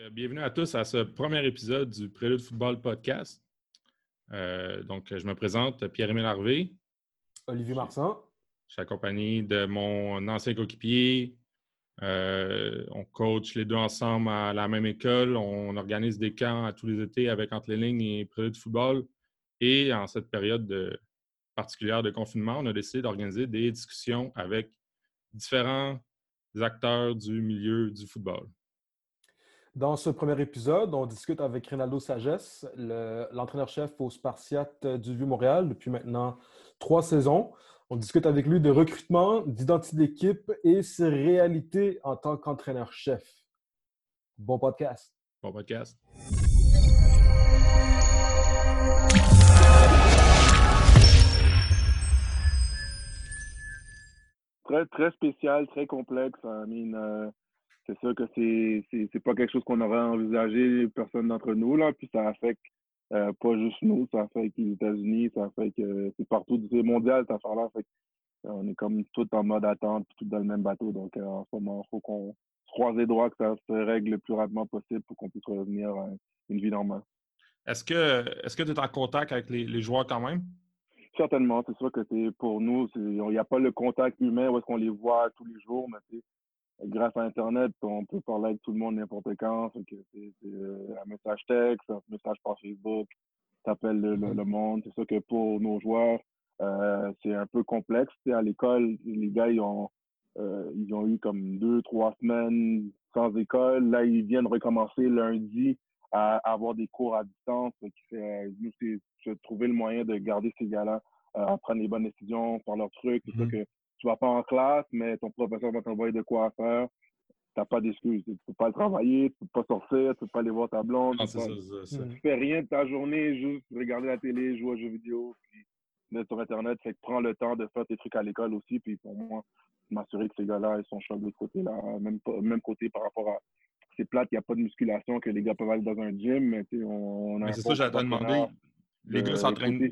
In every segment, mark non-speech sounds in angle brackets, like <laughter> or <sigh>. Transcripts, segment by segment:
Euh, bienvenue à tous à ce premier épisode du Prélude Football Podcast. Euh, donc, je me présente, Pierre-Émile Harvé. Olivier Marsan. Je suis accompagné de mon ancien coéquipier. Euh, on coach les deux ensemble à la même école. On organise des camps à tous les étés avec Entre les lignes et Prélude Football. Et en cette période particulière de confinement, on a décidé d'organiser des discussions avec différents acteurs du milieu du football. Dans ce premier épisode, on discute avec Rinaldo Sagesse, l'entraîneur-chef au Spartiate du Vieux-Montréal depuis maintenant trois saisons. On discute avec lui de recrutement, d'identité d'équipe et ses réalités en tant qu'entraîneur-chef. Bon podcast. Bon podcast. Très, très spécial, très complexe. I mean, euh, c'est sûr que c'est, c'est, pas quelque chose qu'on aurait envisagé, personne d'entre nous, là. Puis ça affecte euh, pas juste nous, ça affecte les États-Unis, ça affecte. Euh, c'est partout, c'est mondial cette affaire-là. Fait euh, on est comme tout en mode attente, tout dans le même bateau. Donc en ce moment, il faut qu'on se croise les doigts, que ça se règle le plus rapidement possible pour qu'on puisse revenir à une vie normale. Est-ce que est-ce que tu es en contact avec les, les joueurs quand même? Certainement, c'est sûr que c'est pour nous, il n'y a pas le contact humain où est-ce qu'on les voit tous les jours, mais grâce à Internet, on peut parler avec tout le monde n'importe quand. C'est euh, un message texte, un message par Facebook, t'appelles le, le, le, monde. C'est sûr que pour nos joueurs, euh, c'est un peu complexe. à l'école, les gars, ils ont, euh, ils ont eu comme deux, trois semaines sans école. Là, ils viennent recommencer lundi à, avoir des cours à distance. nous, c'est trouver le moyen de garder ces gars-là à prendre les bonnes décisions, faire leurs trucs. C'est sûr que tu vas pas en classe, mais ton professeur va t'envoyer de quoi faire. Tu n'as pas d'excuses. Tu ne peux pas travailler, tu ne peux pas sortir, tu ne peux pas aller voir ta blonde. tu ne fais rien de ta journée, juste regarder la télé, jouer aux jeux vidéo, puis mettre sur Internet. Fait que prends le temps de faire tes trucs à l'école aussi. Puis pour moi, m'assurer que ces gars-là, ils sont chauds de l'autre côté. Là. Même, même côté par rapport à. C'est plate, il n'y a pas de musculation, que les gars peuvent aller dans un gym. Mais, on, mais c'est ça, j'allais te demander. Les gars s'entraînent.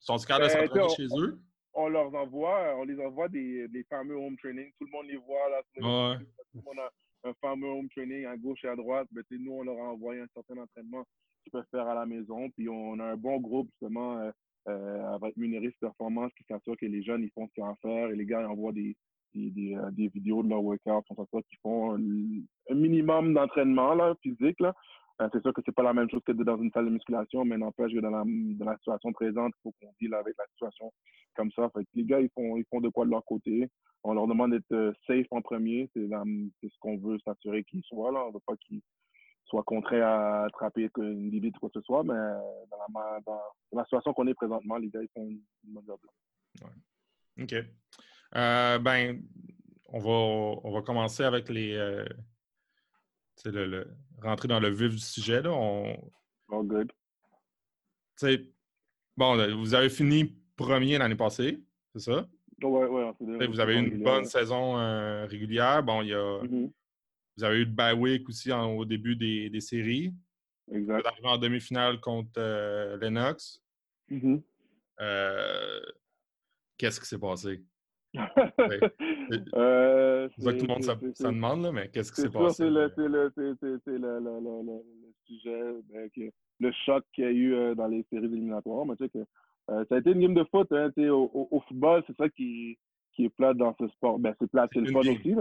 Sont ils capables de ben, s'entraîner chez eux? On leur envoie, on les envoie des, des, fameux home training. Tout le monde les voit là. Tout le monde a un fameux home training à gauche et à droite. Mais nous, on leur a envoyé un certain entraînement qu'ils peuvent faire à la maison. Puis on a un bon groupe justement euh, euh, avec Muneris Performance qui s'assure que les jeunes ils font ce qu'ils ont à faire et les gars ils envoient des, des, des, euh, vidéos de leur workout, on s'assure qu'ils font un, minimum d'entraînement physique. Là. Euh, c'est sûr que c'est pas la même chose que dans une salle de musculation, mais n'empêche que dans la, dans la situation présente, il faut qu'on deal avec la situation comme ça. Fait les gars, ils font, ils font de quoi de leur côté. On leur demande d'être euh, safe en premier. C'est ce qu'on veut s'assurer qu'ils soient là. On veut pas qu'ils soient contraints à attraper une limite ou quoi que ce soit, mais dans la, dans, la situation qu'on est présentement, les gars, ils font une bonne job. OK. Euh, ben, on va, on va commencer avec les le, rentrer dans le vif du sujet. Là, on... Oh, good. bon, vous avez fini premier l'année passée, c'est ça? Oui, oui. Vous avez eu une bonne saison euh, régulière. Bon, il y a... Mm-hmm. Vous avez eu le bye week aussi au début des, des, séries. Exact. Vous arrivé en demi-finale contre euh, Lennox. Mm-hmm. Euh, qu'est-ce qui s'est passé? Euh, <laughs> que tout le monde ça, demande, là, mais qu'est-ce qui s'est passé? C'est le, le, le, le, sujet, ben, le choc qu'il y a eu euh, dans les séries éliminatoires. Mais tu sais que, euh, ça a été une game de foot. Hein, au, au, football, c'est ça qui, qui est plat dans ce sport. Ben, c'est plat, c'est le fun aussi,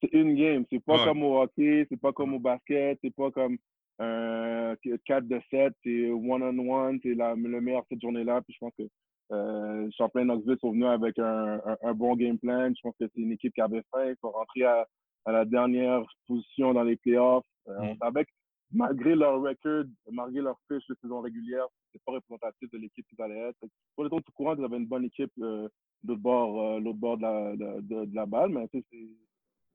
c'est une game. C'est pas comme au hockey, c'est pas comme au basket, c'est pas comme euh, 4 de 7, c'est one-on-one, c'est le meilleur cette journée-là. Puis je pense que euh, Champlain Knoxville sont venus avec un, un, bon game plan. Je pense que c'est une équipe qui avait faim. Il faut rentrer à, à, la dernière position dans les playoffs. Euh, On mm. savait que malgré leur record, malgré leur fiche de saison régulière, c'est pas représentatif de l'équipe qu'ils allaient être. Pour les autres, tout courant, ils avaient une bonne équipe euh, de l'autre bord, euh, l'autre bord de la, de, de, la balle. Mais c'est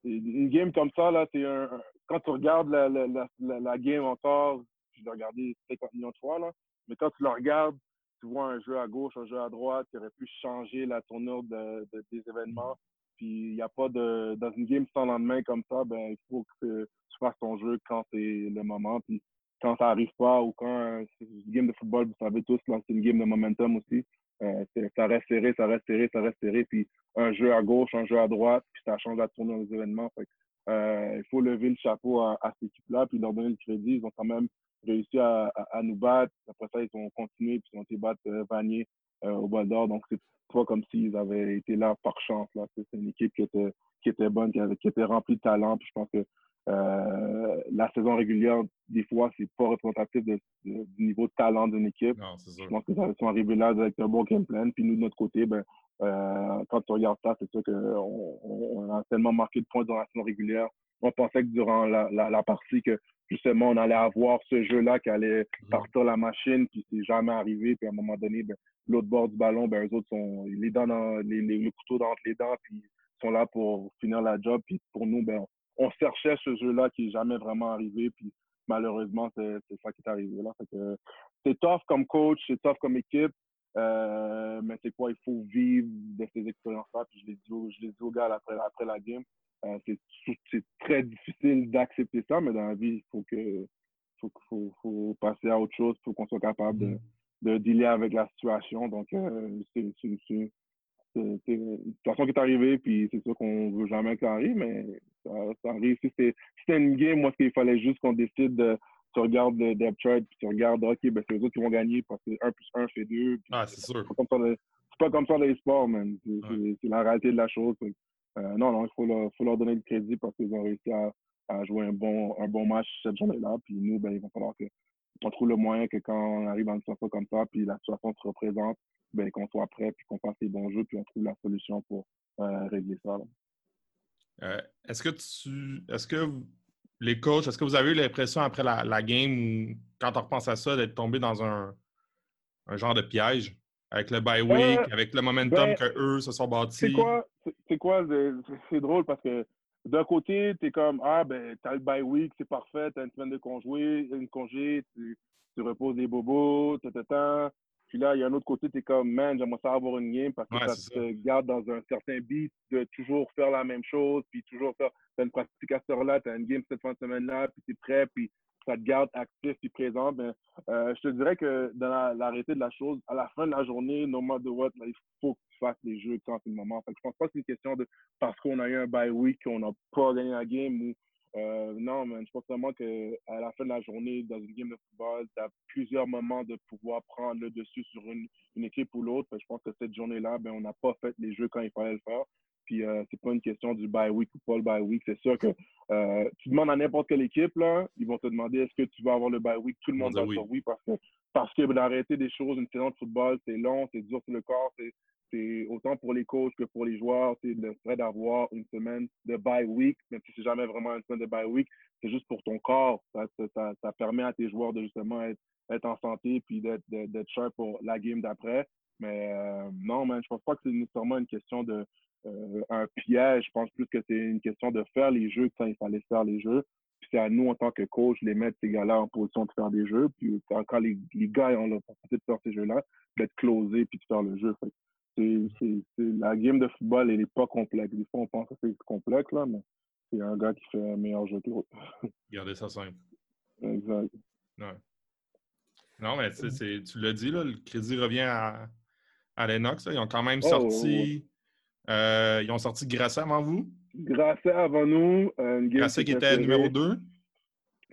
une game comme ça, là, c'est un, quand tu regardes la, la, la, la game encore, je l'ai regardé 50 millions de fois, là, mais quand tu la regardes, tu vois un jeu à gauche, un jeu à droite qui aurait pu changer la tournure de, des événements. Puis il n'y a pas de. Dans une game sans lendemain comme ça, ben il faut que tu fasses ton jeu quand c'est le moment. Puis quand ça n'arrive pas ou quand c'est une game de football, vous savez tous, c'est une game de momentum aussi. Euh, ça reste serré, ça reste serré, ça reste serré. Puis un jeu à gauche, un jeu à droite, puis ça change la tournure des événements. Fait il faut lever le chapeau à, à cette équipe-là, puis leur donner le crédit. Ils ont quand même réussi à, à, nous battre. Après ça, ils ont continué, puis ils ont été battre Vanier au bol d'or. Donc, c'est pas comme s'ils avaient été là par chance. Là. C'est une équipe qui était, qui était bonne, qui, avait, qui était remplie de talent. Puis je pense que euh, la saison régulière, des fois, c'est pas représentatif de, du niveau de talent d'une équipe. Non, je pense que ça sont arrivés là avec un bon game plan. Puis nous, de notre côté, ben, euh, quand on regarde ça, c'est sûr qu'on on a tellement marqué de points dans la saison régulière. On pensait que durant la, la, partie, que justement, on allait avoir ce jeu-là qui allait mm-hmm. partir la machine, puis c'est jamais arrivé. Puis à un moment donné, ben, l'autre bord du ballon, ben, eux autres sont les dents dans, les, les, le couteau dans les dents, puis sont là pour finir la job. Puis pour nous, ben, on cherchait ce jeu-là qui n'est jamais vraiment arrivé. Puis malheureusement, c'est ça qui est arrivé là. C'est tough comme coach, c'est tough comme équipe. Euh, mais c'est quoi, il faut vivre de ces expériences-là. Puis je l'ai dit, dit aux gars après, après la game. Euh, c'est très difficile d'accepter ça, mais dans la vie, il faut que faut, faut, faut passer à autre chose, il faut qu'on soit capable de, mm. de dealer avec la situation. Donc, euh, c'est une situation qui est arrivée, puis c'est sûr qu'on veut jamais que ça arrive, mais ça, ça arrive. Si c'était une game, moi, qu'il fallait juste qu'on décide de. Tu regardes le depth chart, puis tu regardes, OK, ben, c'est eux autres qui vont gagner parce que 1 plus 1 fait 2. Ah, c'est sûr. C'est pas comme ça dans les sports, man. C'est la réalité de la chose. Euh, non, non, il faut leur, donner le crédit parce qu'ils ont réussi à, jouer un bon, un bon match cette journée-là. Puis nous, ben, il va falloir qu'on trouve le moyen que quand on arrive dans une situation comme ça, puis la situation se représente, ben, qu'on soit prêt, puis qu'on fasse les bons jeux, puis on trouve la solution pour euh, régler ça. Euh, est-ce que tu. Est-ce que les coachs, est-ce que vous avez eu l'impression après la, la, game, quand on repense à ça, d'être tombé dans un, genre de piège? Avec le bye week, euh, avec le momentum ben, que eux se sont bâtis? C'est quoi? C'est quoi? C'est drôle parce que d'un côté, tu es comme Ah, ben, t'as le bye week, c'est parfait, t'as une semaine de congé, une congé, tu, tu reposes des bobos, ta, puis là, il y a un autre côté, tu es comme, man, j'aimerais ça avoir une game parce que ça te garde dans un certain beat de toujours faire la même chose, puis toujours faire. Tu as une pratique à ce là tu as une game cette fin de semaine-là, puis tu es prêt, puis ça te garde actif et présent. Ben, euh, je te dirais que dans la, réalité de la chose, à la fin de la journée, no matter what, il faut que tu fasses les jeux quand c'est le moment. Fait que je pense pas que c'est une question de parce qu'on a eu un bye week qu'on n'a pas gagné la game ou euh, non, man, je pense vraiment qu'à la fin de la journée, dans une game de football, tu as plusieurs moments de pouvoir prendre le dessus sur une, une équipe ou l'autre. Je pense que cette journée-là, ben, on n'a pas fait les jeux quand il fallait le faire. Puis euh, c'est pas une question du bye week ou pas le bye week. C'est sûr que euh, tu demandes à n'importe quelle équipe, là, ils vont te demander est-ce que tu vas avoir le bye week. Tout le monde va dire oui parce que parce que d'arrêter des choses, une saison de football, c'est long, c'est dur sur le corps, c'est c'est autant pour les coachs que pour les joueurs, c'est le fait d'avoir une semaine de bye week, même si c'est jamais vraiment une semaine de bye week, c'est juste pour ton corps. Ça, ça, ça, permet à tes joueurs de justement être, être en santé puis d'être sharp pour la game d'après. Mais euh, non, man, je pense pas que c'est nécessairement une question de euh, un piège. Je pense plus que c'est une question de faire les jeux quand il fallait faire les jeux. Puis c'est à nous, en tant que coach, les mettre ces gars-là en position de faire des jeux. Puis quand, les, les, gars ont l'opportunité de faire ces jeux-là, d'être closés puis de faire le jeu c'est, la game de football, elle n'est pas complexe. Des fois, on pense que c'est complexe, là, mais c'est un gars qui fait un meilleur jeu que l'autre. <laughs> Gardez ça simple. Exact. Non, mais tu l'as dit, là, le crédit revient à, à Lennox. Ils ont quand même oh, sorti. Euh, ils ont sorti Grasset avant vous? Grasset avant nous. Euh, Grasset qui était numéro 2?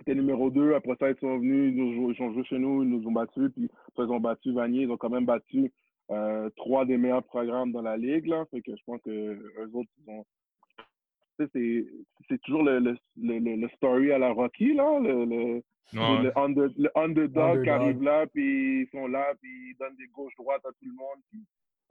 était numéro 2. Après ça, ils sont venus, ils, ont joué chez nous, ils nous ont battus. Puis après, ils ont battu Vanier. Ils ont quand même battu euh, trois des meilleurs programmes dans la ligue. Là, fait que je pense que eux autres, ils ont. C'est toujours le, le, le, story à la Rocky, là, le, le, le, underdog, qui arrive là, puis ils sont là, puis ils donnent des gauches-droites à tout le monde. Puis,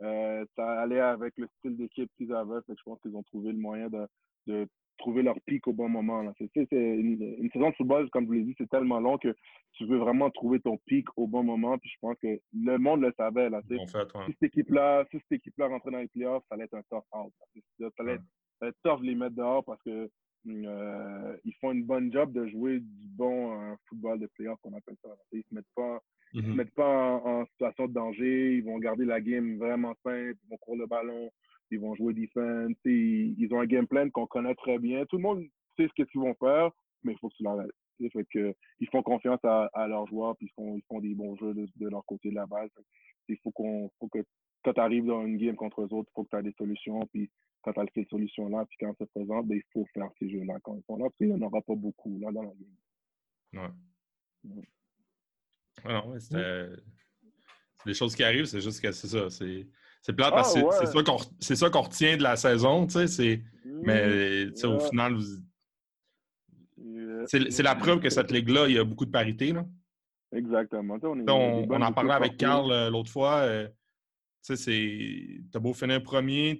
euh, ça allait avec le style d'équipe qu'ils avaient. Fait que je pense qu'ils ont trouvé le moyen de, de trouver leur pic au bon moment. Là. C'est, une, une, saison de football, comme je vous l'ai dit, c'est tellement long que tu veux vraiment trouver ton pic au bon moment. Puis je pense que le monde le savait. Là, bon fait, Si cette équipe-là, si cette équipe-là rentrait dans les playoffs, ça allait être un tough out. Ça allait, être, ça être tough de les mettre dehors parce que euh, ils font une bonne job de jouer du bon euh, football de playoff, qu'on appelle ça. Ils se mettent pas, ils se mm-hmm. mettent pas en, situation de danger. Ils vont garder la game vraiment simple. Ils vont courir le ballon ils vont jouer defense, ils, ils ont un game plan qu'on connaît très bien. Tout le monde sait ce qu'ils vont faire, mais il faut que tu leur fait que, ils font confiance à, à leurs joueurs, puis ils font, ils font des bons jeux de, leur côté de la balle. Il faut, qu'on, faut que quand tu arrives dans une game contre eux autres, il faut que tu aies des solutions. Puis quand tu as ces solutions-là, puis quand ça se présente, ben, il faut faire ces jeux-là quand ils sont là, parce qu'il n'y en aura pas beaucoup là, dans la game. Ouais. Alors, ouais, c'était. C'est des choses qui arrivent, c'est juste que c'est ça. C'est, c'est plate parce que c'est, ça qu'on, c'est ça qu'on retient de la saison, tu sais. Mais tu sais, au final, c'est, c'est la preuve que cette ligue-là, il y a beaucoup de parité. Là. Exactement. On, on, en parlait avec Carl euh, l'autre fois. Euh, tu sais, t'as beau finir premier,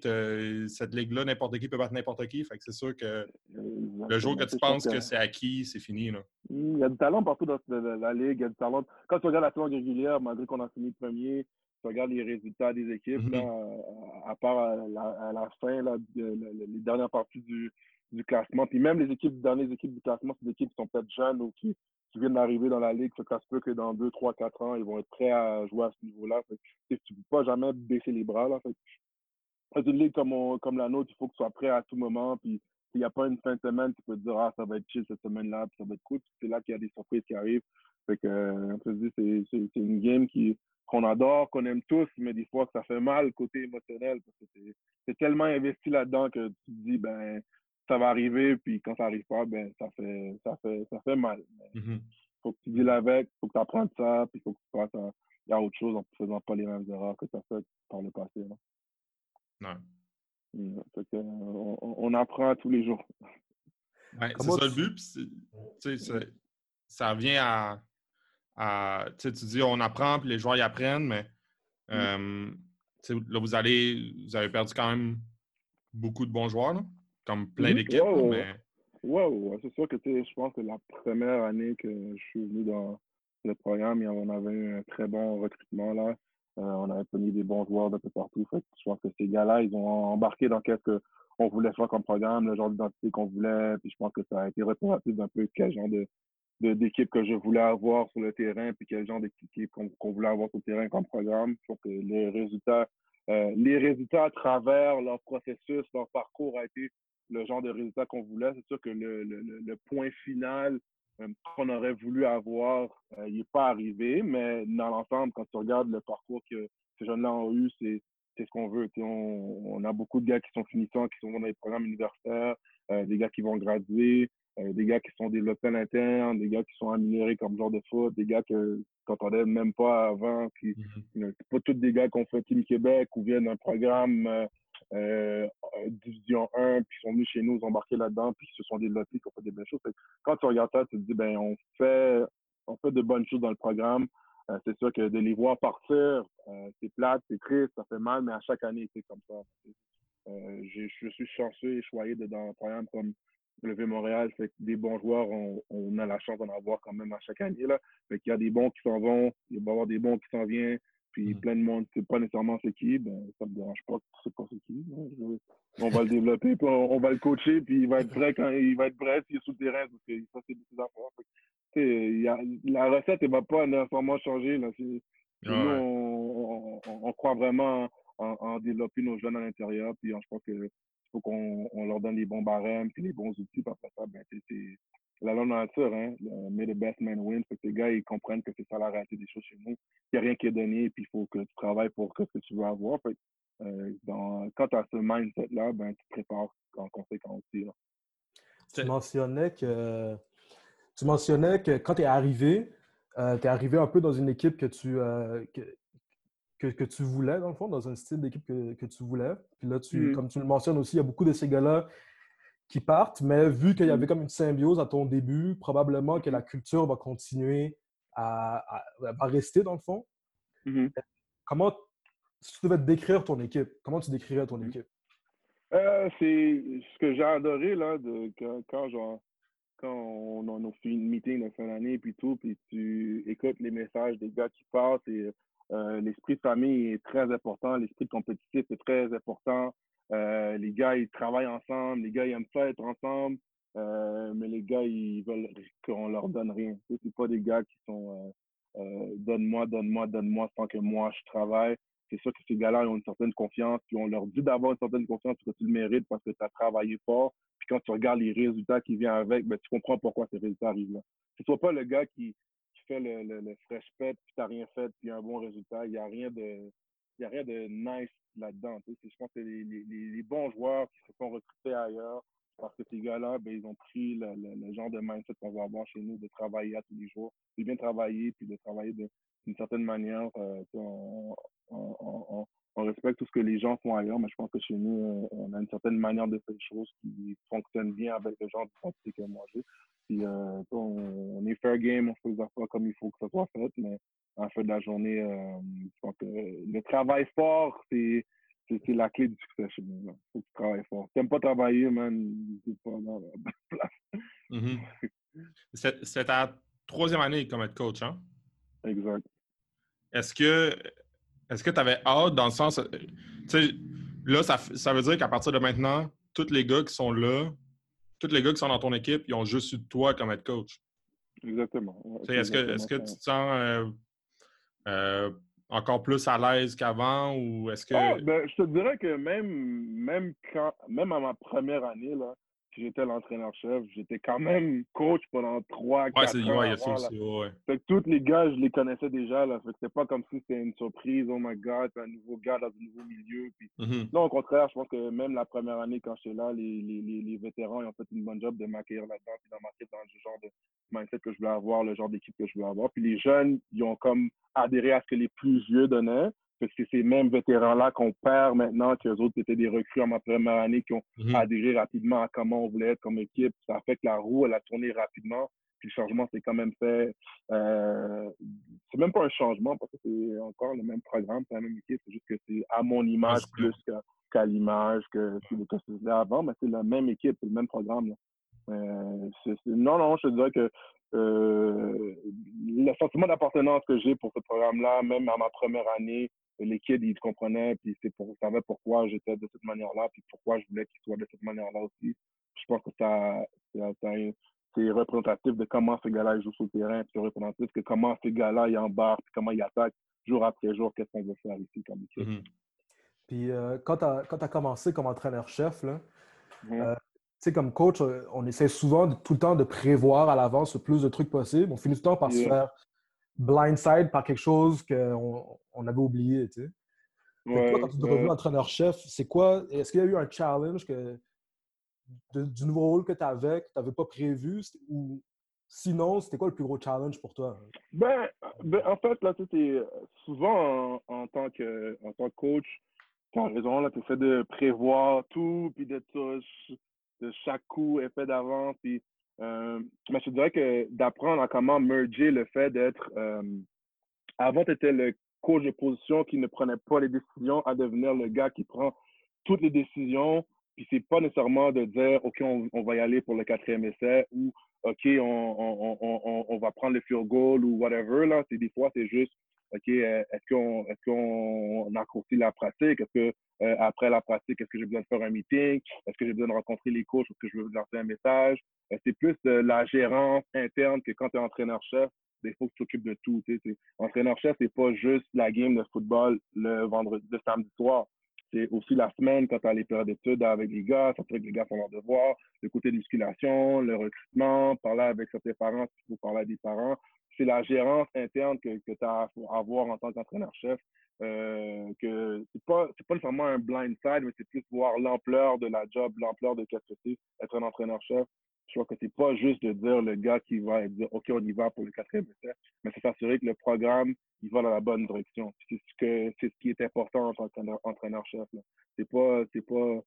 cette ligue-là, n'importe qui peut battre n'importe qui. Fait que c'est sûr que le jour que tu penses que, c'est acquis, c'est fini. Là. Il y a du talent partout dans la, ligue. Il y a du talent. Quand tu regardes la saison régulière, malgré qu'on a fini premier, tu regardes les résultats des équipes, mm-hmm. à part à la, fin, là, les dernières parties du, du classement. Puis même les équipes, dans les équipes du classement, c'est des équipes qui sont peut-être jeunes ou qui, viennent d'arriver dans la ligue. Ça se peut que dans 2, 3, 4 ans, ils vont être prêts à jouer à ce niveau-là. Tu ne peux pas jamais baisser les bras. Là. Fait, une ligue comme, comme la nôtre, il faut que tu sois prêt à tout moment. Puis s'il n'y a pas une fin de semaine, tu peux te dire Ah, ça va être chill cette semaine-là, ça va être cool. C'est là qu'il y a des surprises qui arrivent. Fait que, euh, c'est une game qui, qu'on adore, qu'on aime tous, mais des fois, ça fait mal côté émotionnel parce que c'est tellement investi là-dedans que tu te dis, ben, ça va arriver, puis quand ça n'arrive pas, ben, ça fait, ça fait, ça fait mal. Il mm-hmm. faut que tu deals avec, faut que tu apprennes ça, puis faut que tu fasses il y a autre chose en ne faisant pas les mêmes erreurs que tu as fait par le passé. Là. Mm, on, on, apprend tous les jours. Ouais, c'est ça le but. Ça, ça revient à, à tu dis on apprend puis les joueurs y apprennent, mais mm. euh, là vous allez vous avez perdu quand même beaucoup de bons joueurs. Là comme plein mhm. d'équipes. mais... ouais, c'est sûr que je pense que la première année que je suis venu dans le programme, on avait eu un très bon recrutement là. Euh, on avait pris des bons joueurs de peu partout. Fait je pense que ces gars-là, ils ont embarqué dans ce qu'on voulait faire comme programme, le genre d'identité qu'on voulait. Puis je pense que ça a été représentatif d'un peu quel genre de, d'équipe que je voulais avoir sur le terrain, puis quel genre d'équipe qu'on voulait avoir sur le terrain comme programme. Je pense que les résultats, euh, les résultats à travers leur processus, leur parcours a été le genre de résultat qu'on voulait. C'est sûr que le, le, le point final euh, qu'on aurait voulu avoir, euh, il n'est pas arrivé, mais dans l'ensemble, quand tu regardes le parcours que ces jeunes-là ont eu, c'est ce qu'on veut. On, on, a beaucoup de gars qui sont finissants, qui sont dans les programmes universitaires, euh, des gars qui vont graduer, des gars qui sont développés à l'interne, des gars qui sont améliorés comme genre de foot, des gars que t'entendais même pas avant. Puis, mm-hmm. C'est pas tous des gars qui ont fait Team Québec ou viennent d'un programme euh, Division 1, puis sont venus chez nous, ils embarqué là-dedans, puis ils se sont développés, ils ont fait des belles choses. quand tu regardes ça, tu te dis, ben, on fait, on fait de bonnes choses dans le programme. Euh, c'est sûr que de les voir partir, euh, c'est plate, c'est triste, ça fait mal, mais à chaque année, c'est comme ça. je suis chanceux et choyé de dans un programme comme le V-Montréal. Fait que des bons joueurs, on, a la chance d'en avoir quand même à chaque année. Là. Fait y a des bons qui s'en vont, il va y avoir des bons qui s'en viennent puis plein de monde ne sait pas nécessairement c'est qui, ben, ça ne me dérange pas que sais pas c'est qui. Hein. on va le développer, puis on, va le coacher, puis il va être prêt quand il va être prêt s'il est sous le terrain, parce que ça, c'est des affaires. la recette ne va pas nécessairement changer. Là. Nous, on, on, croit vraiment en, en, développer nos jeunes à l'intérieur, puis je pense qu'il faut qu'on leur donne les bons barèmes, puis les bons outils, puis après ça, ben, c'est la loi nature, hein, le May the best man win. Que les gars, ils comprennent que c'est ça la réalité des choses chez nous. Il n'y a rien qui est donné, puis il faut que tu travailles pour ce que tu veux avoir. Fait euh, dans, quand tu as ce mindset-là, ben, tu te prépares en conséquence aussi. Tu mentionnais que tu mentionnais que quand tu es arrivé, euh, tu es arrivé un peu dans une équipe que tu, euh, que, que, tu voulais, dans le fond, dans un style d'équipe que, que, tu voulais. Puis là, tu, mm. comme tu le mentionnes aussi, il y a beaucoup de ces gars-là qui partent, mais vu qu'il y avait mm. comme une symbiose à ton début, probablement que la culture va continuer à, rester dans le fond. Mm-hmm. Comment, si tu devais décrire ton équipe, comment tu décrirais ton mm. équipe? Euh, c'est ce que j'ai adoré là, de, quand, genre, quand on, on, a fait une meeting de fin d'année puis tout, puis tu écoutes les messages des gars qui partent et euh, l'esprit de famille est très important, l'esprit de compétitif est très important. Euh, les gars, ils travaillent ensemble. Les gars, ils aiment ça être ensemble. Euh, mais les gars, ils veulent qu'on leur donne rien. C'est pas des gars qui sont euh, donne-moi, donne-moi, donne-moi sans que moi je travaille. C'est sûr que ces gars-là ont une certaine confiance, puis on leur dit d'avoir une certaine confiance parce que tu le mérites, parce que tu as travaillé fort. Puis quand tu regardes les résultats qui viennent avec, ben, tu comprends pourquoi ces résultats arrivent là. Ce soit pas le gars qui, fait le, le, fresh pet, puis t'as rien fait, puis un bon résultat. Il n'y a rien de n'y a rien de nice là-dedans. Je pense que les, les, bons joueurs qui se sont recrutés ailleurs, parce que ces gars-là, ben, ils ont pris le, le, genre de mindset qu'on va avoir chez nous, de travailler à tous les jours, de bien travailler, puis de travailler d'une certaine manière. Euh, on, on, on, respecte tout ce que les gens font ailleurs, mais je pense que chez nous, on a une certaine manière de faire les choses qui fonctionne bien avec le genre de pratique que moi j'ai. Puis, euh, on, est fair game, on fait les affaires comme il faut que ça soit fait, mais en fin de la journée, euh, que le travail fort, c'est c'est la clé du succès chez nous. Il faut que tu travailles fort. Tu n'aimes pas travailler, man, c'est pas dans la bonne <laughs> place. Mm C'est ta troisième année comme être coach, hein? Exact. Est-ce que est-ce que tu avais hâte dans le sens. Tu sais, là, ça, ça veut dire qu'à partir de maintenant, tous les gars qui sont là, tous les gars qui sont dans ton équipe, ils ont juste eu de toi comme être coach? Exactement. Est-ce que, est que tu te sens euh, euh, encore plus à l'aise qu'avant ou est-ce que. Ah, ben, je te dirais que même, même, quand, même à ma première année, là, j'étais l'entraîneur-chef, j'étais quand même coach pendant trois, quatre ans. Ouais, ça ouais. Fait que tous les gars, je les connaissais déjà. Là. Fait que c'était pas comme si c'était une surprise. Oh my God, un nouveau gars dans un nouveau milieu. Puis... Mm-hmm. Non, au contraire, je pense que même la première année, quand j'étais là, les, les, les, vétérans ils ont fait une bonne job de m'accueillir là-dedans, puis d'embarquer dans le genre de mindset que je voulais avoir, le genre d'équipe que je voulais avoir. Puis les jeunes, ils ont comme adhéré à ce que les plus vieux donnaient parce que c'est ces mêmes vétérans-là qu'on perd maintenant, que les autres étaient des recrues en ma première année qui ont mhm. adhéré rapidement à comment on voulait être comme équipe. Ça fait que la roue, elle a tourné rapidement. Puis le changement s'est quand même fait. Euh, c'est même pas un changement parce que c'est encore le même programme, c'est la même équipe. C'est juste que c'est à mon image plus qu'à l'image que ce que c'était avant, mais c'est la même équipe, c'est le même programme. Euh, non, non, je te dirais que euh, le sentiment d'appartenance que j'ai pour ce programme-là, même à ma première année, les kids, ils comprenaient, puis c'est pour, ils savaient pourquoi j'étais de cette manière-là, puis pourquoi je voulais qu'ils soient de cette manière-là aussi. Je pense que ça, c'est représentatif de comment ces gars-là jouent sur le terrain, puis c'est représentatif de comment ces gars-là ils embarquent, puis comment ils attaquent jour après jour, qu'est-ce qu'on veut faire ici comme équipe. Mm-hmm. Puis euh, quand tu as, commencé comme entraîneur-chef, là, euh, tu sais, comme coach, euh, on essaie souvent tout le temps de prévoir à l'avance le plus de trucs possible. On finit tout le temps par se faire blindside par quelque chose qu'on on avait oublié, tu sais. toi, quand tu es revenu entraîneur-chef, c'est quoi? Est-ce qu'il y a eu un challenge que, du nouveau rôle que tu avais, que tu n'avais pas prévu? Ou sinon, c'était quoi le plus gros challenge pour toi? Ben, ben en fait, là, tu souvent en, tant que, en tant que coach, tu as raison, là, tu essaies de prévoir tout, puis de, de chaque coup fait d'avance, puis euh, mais je dirais que d'apprendre à comment merger le fait d'être. Euh, avant, tu étais le coach de position qui ne prenait pas les décisions à devenir le gars qui prend toutes les décisions. Puis c'est pas nécessairement de dire, OK, on, va y aller pour le quatrième essai ou OK, on, va prendre le field goal ou whatever. Là. Des fois, c'est juste OK, euh, est-ce qu'on est qu'on la pratique? Est-ce que euh, après la pratique, est-ce que j'ai besoin de faire un meeting? Est-ce que j'ai besoin de rencontrer les coachs? Est-ce que je veux faire un message? Euh, c'est plus de la gérance interne que quand tu es entraîneur-chef. Il faut que tu t'occupes de tout. Entraîneur-chef, c'est pas juste la game de football le vendredi, le samedi soir. C'est aussi la semaine quand tu as les périodes d'études avec les gars, fait que les gars font leurs devoirs, le côté de musculation, le recrutement, parler avec certains parents s'il faut parler à des parents c'est la gérance interne que, que tu as à avoir en tant qu'entraîneur-chef. Euh, que c'est pas c'est pas nécessairement un blind side, mais c'est plus voir l'ampleur de la job, l'ampleur de qu'est-ce que c'est être un entraîneur-chef. Je crois que c'est pas juste de dire le gars qui va dire OK, on y va pour le quatrième essai, mais c'est s'assurer que le programme il va dans la bonne direction. C'est ce que c'est ce qui est important en tant qu'entraîneur-chef. C'est pas c'est pas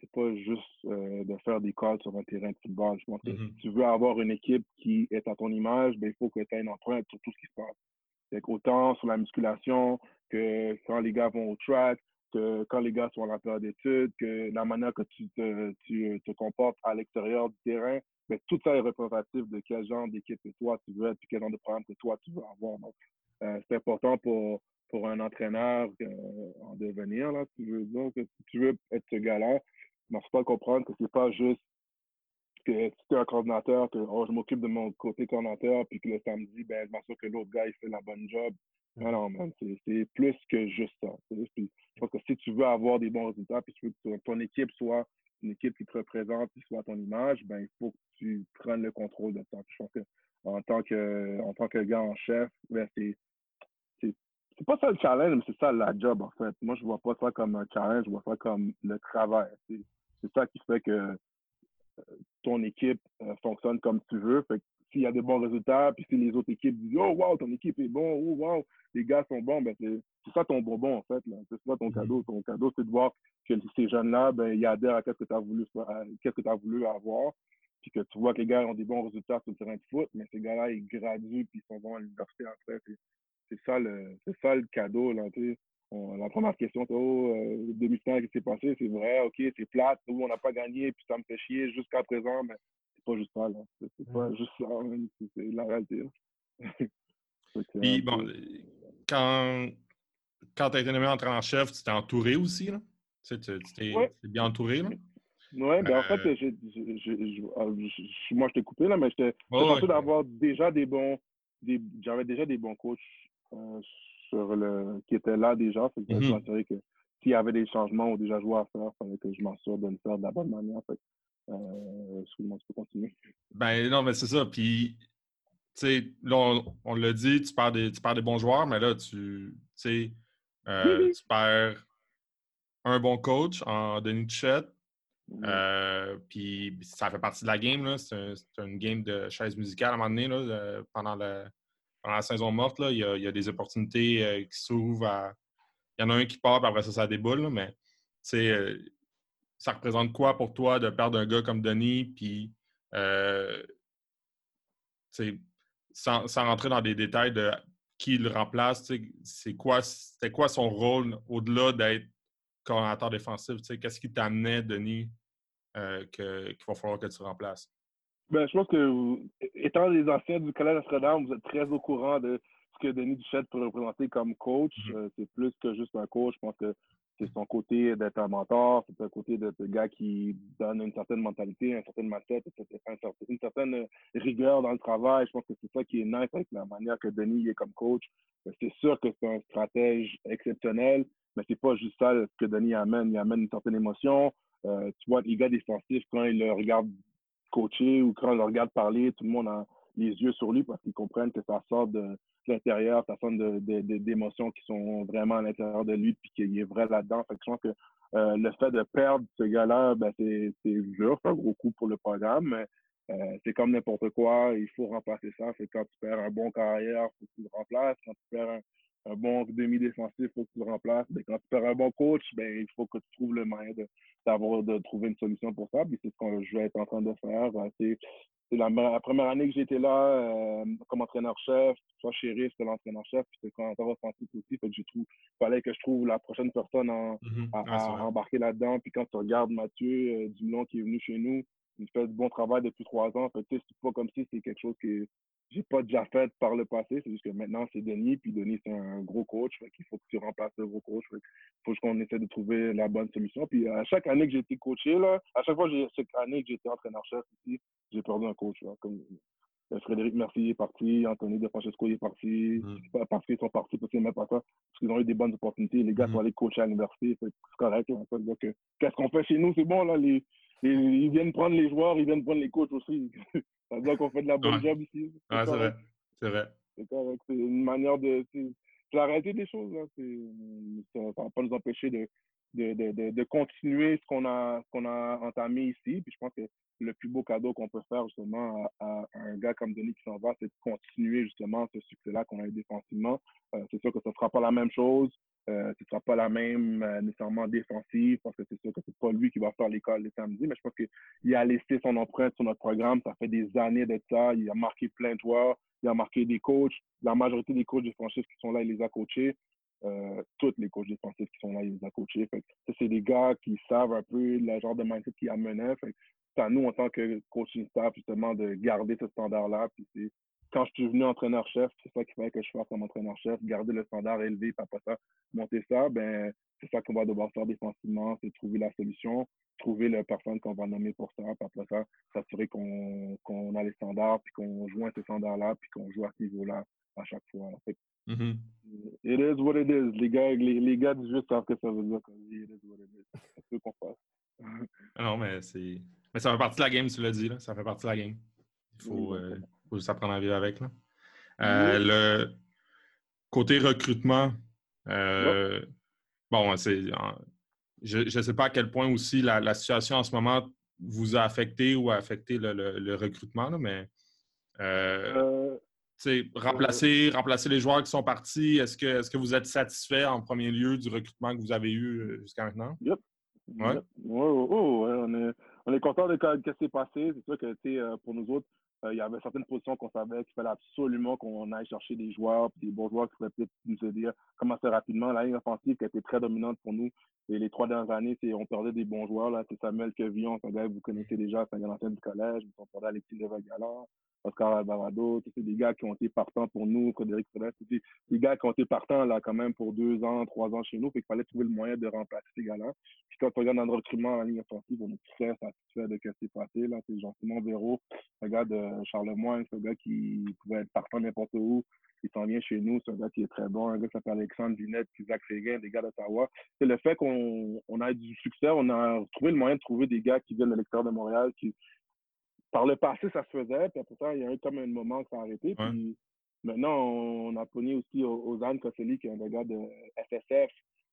c'est pas juste euh, de faire des calls sur un terrain de football. Je pense que mm-hmm. si tu veux avoir une équipe qui est à ton image, ben, il faut que tu aies une empreinte sur tout ce qui se passe. autant sur la musculation que quand les gars vont au track, que quand les gars sont en la période d'études, que la manière que tu te, tu te comportes à l'extérieur du terrain, ben, tout ça est représentatif de quel genre d'équipe que toi tu veux être et quel genre de programme que toi tu veux avoir. Donc, euh, c'est important pour, pour un entraîneur euh, en devenir, là, tu veux dire que si tu veux être ce gars-là, mais faut pas comprendre que c'est pas juste que si tu es un coordinateur, que oh, je m'occupe de mon côté coordinateur, puis que le samedi, ben, je m'assure que l'autre gars, il fait la bonne job. Non, non, man, c'est plus que juste ça. Puis, je pense que si tu veux avoir des bons résultats, puis tu veux que ton équipe soit une équipe qui te représente, qui soit ton image, ben, il faut que tu prennes le contrôle de ça. Je pense que en tant que, en tant que gars en chef, ben, c'est c'est pas ça le challenge, mais c'est ça la job, en fait. Moi, je vois pas ça comme un challenge, je vois ça comme le travail. C'est ça qui fait que euh, ton équipe euh, fonctionne comme tu veux. Fait s'il y a de bons résultats, puis si les autres équipes disent Oh, wow, ton équipe est bon, oh, wow, les gars sont bons, ben c'est ça ton bonbon, en fait. C'est ça ton mm-hmm. cadeau. Ton cadeau, c'est de voir que ces jeunes-là, ben, ils adhèrent à ce que tu as voulu, qu'est-ce que tu as voulu avoir. Puis que tu vois que les gars ont des bons résultats sur le terrain de foot, mais ces gars-là, ils graduent puis ils sont bons à l'université après. C'est ça le c'est ça le cadeau, là, tu sais. la première question, c'est oh, euh, demi-temps, qui s'est passé? C'est vrai, ok, c'est plate, nous, on n'a pas gagné, puis ça me fait chier jusqu'à présent, mais c'est pas juste ça, là. C'est pas juste ça, c'est la réalité. <laughs> puis bon, quand, quand tu as été nommé entraîneur-chef, tu t'es entouré aussi, là? Tu t'es bien entouré, là? Oui, ben en fait, euh. ah, moi, je t'ai coupé, là, mais j'étais oh, d'avoir déjà des bons. J'avais déjà des bons coachs euh, sur le, qui étaient là déjà. Fait que je mm-hmm. que s'il y avait des changements ou des ajouts à faire, il fallait que je m'assure de le faire de la bonne manière. Fait euh, excuse-moi, tu peux continuer. Ben non, mais c'est ça. Puis, tu sais, là, on, l'a dit, tu perds, des, tu perds des bons joueurs, mais là, tu sais, <laughs> tu perds un bon coach en Denis Tuchette, euh, puis ça fait partie de la game. C'est une game de chaise musicale à un moment donné. Là, pendant, la saison morte, là, il, y a, des opportunités euh, qui s'ouvrent. Il y en a un qui part, puis après ça, ça déboule. mais euh, ça représente quoi pour toi de perdre un gars comme Denis? Puis sans, sans, rentrer dans des détails de qui le remplace, c'est quoi, c'était quoi son rôle au-delà d'être coordinateur défensif? Qu'est-ce qui t'amenait, Denis, euh, qu'il va falloir que tu remplaces? Ben, je pense que, étant les anciens du Collège Notre-Dame, vous êtes très au courant de ce que Denis Duchette peut représenter comme coach. Mm-hmm. Euh, c'est plus que juste un coach. Je pense que c'est son côté d'être un mentor, c'est un côté de, gars qui donne une certaine mentalité, une certaine mindset, une certaine rigueur dans le travail. Je pense que c'est ça qui est nice avec la manière que Denis est comme coach. C'est sûr que c'est un stratège exceptionnel, mais c'est pas juste ça que Denis amène. Il amène une certaine émotion. Euh, tu vois, les gars défensifs, quand ils le regardent coacher ou quand ils le regardent parler, tout le monde a les yeux sur lui parce qu'ils comprennent que ça sort de, l'intérieur, ça sort d'émotions qui sont vraiment à l'intérieur de lui puis qu'il est vrai là-dedans. Fait que je pense que euh, le fait de perdre ce gars-là, ben, c'est dur, c'est un gros coup pour le programme, mais euh, c'est comme n'importe quoi, il faut remplacer ça. C'est quand tu perds un bon carrière, il faut que tu le remplaces. Quand tu perds un, un bon demi-défensif, il faut que tu le remplaces. Mais quand tu perds un bon coach, ben, il faut que tu trouves le moyen de, d'avoir, de trouver une solution pour ça. Puis c'est ce que je vais être en train de faire. Euh, c'est, la, première année que j'étais là euh, comme entraîneur-chef, soit chéri, c'était l'entraîneur-chef, puis c'était quand offensif aussi. Fait que je trouve, fallait que je trouve la prochaine personne mm-hmm. à, embarquer là-dedans. Puis quand tu regardes Mathieu euh, Dumont qui est venu chez nous, il fait du bon travail depuis trois ans. Fait c'est pas comme si c'est quelque chose que j'ai pas déjà fait par le passé. C'est juste que maintenant, c'est Denis. Puis Denis, c'est un gros coach. Fait qu'il faut que tu remplaces le gros coach. Fait faut qu'on essaie de trouver la bonne solution. Puis à chaque année que j'ai été coaché, là, à chaque fois, chaque année que j'ai été entraîneur-chef ici, j'ai perdu un coach. Là, comme euh, Frédéric Mercier est parti, Anthony De Francesco est parti. Mm. Parce qu'ils sont partis parce qu'ils pas ça. Parce qu'ils ont eu des bonnes opportunités. Les gars mm. sont allés coacher à l'université. C'est correct. Qu'est-ce qu'on fait chez nous? C'est bon, là. Les, ils viennent prendre les joueurs, ils viennent prendre les coachs aussi. <laughs> ça veut dire qu'on fait de la bonne job ici. c'est vrai. C'est vrai. C'est correct. C'est une manière de. La réalité des choses. Là. Ça ne va pas nous empêcher de, de, de, de continuer ce qu'on a, qu'on a entamé ici. Puis je pense que le plus beau cadeau qu'on peut faire justement à, un gars comme Denis qui s'en va, c'est de continuer justement ce succès-là qu'on a eu défensivement. Euh, c'est sûr que ce ne sera pas la même chose. Euh, ce ne sera pas la même euh, nécessairement défensive parce que c'est sûr que c'est pas lui qui va faire l'école les samedis, mais je pense qu'il a laissé son empreinte sur notre programme. Ça fait des années de ça. Il a marqué plein de joueurs, il a marqué des coachs. La majorité des coachs défensifs qui sont là, il les a coachés. Euh, tous les coachs défensifs qui sont là, il les a coachés. Fait c'est des gars qui savent un peu le genre de mindset qui amenait. Fait c'est à nous, en tant que coaching staff, justement, de garder ce standard-là. Puis c'est quand je suis venu entraîneur-chef, c'est ça qu'il fallait que je fasse comme entraîneur-chef, garder le standard élevé, après ça, monter ça, ben, c'est ça qu'on va devoir faire défensivement, c'est trouver la solution, trouver la personne qu'on va nommer pour ça, puis ça, s'assurer qu'on a les standards, puis qu'on joue ces standards-là, puis qu'on joue à ce niveau-là à chaque fois. Fait, mm-hmm. It is what it is. Les gars, les, les gars du jeu savent que ça veut dire. It is what it is. C'est ce qu'on fasse. <laughs> non, mais c'est... Mais ça fait partie de la game, tu l'as dit, là. Ça fait partie de la game. Il faut... faut juste apprendre à vivre avec. Là. Euh, le côté recrutement, Euh, bon, c'est. Je ne sais pas à quel point aussi la, situation en ce moment vous a affecté ou a affecté le, recrutement, mais euh, remplacer, remplacer les joueurs qui sont partis, est-ce que, est que vous êtes satisfait en premier lieu du recrutement que vous avez eu jusqu'à maintenant? Yep. Ouais. on est, on est content de ce qui s'est passé. C'est sûr que pour nous autres, il y avait certaines positions qu'on savait qu'il fallait absolument qu'on aille chercher des joueurs, des bons joueurs qui pourraient peut-être nous aider à commencer rapidement. La ligne offensive qui a été très dominante pour nous. Et les trois dernières années, on perdait des bons joueurs. C'est Samuel Quevillon, c'est un gars que vous connaissez déjà, c'est un ancien du collège. On perdait Alexis Levagalard, Oscar Alvarado. C'est des gars qui ont été partants pour nous. Frédéric Fredette, c'est des gars qui ont été partants là, quand même pour deux ans, trois ans chez nous. Fait qu'il fallait trouver le moyen de remplacer ces gars-là. Puis quand on regarde le recrutement la ligne offensive, on est très satisfait de ce qui s'est passé. Là. C'est Jean-Simon Véro, un gars de Charlemagne, c'est un gars qui pouvait être partant n'importe où. Il s'en vient chez nous, c'est un gars qui est très bon, un gars qui s'appelle Alexandre Vinette, Isaac Séguin, des gars d'Ottawa. C'est le fait qu'on on a du succès, on a trouvé le moyen de trouver des gars qui viennent de l'extérieur de Montréal, qui par le passé, ça se faisait, puis après ça, il y a eu comme un moment que ça a arrêté. Puis maintenant, on, a pogné aussi Ozan Kosseli, qui est un gars de FSF.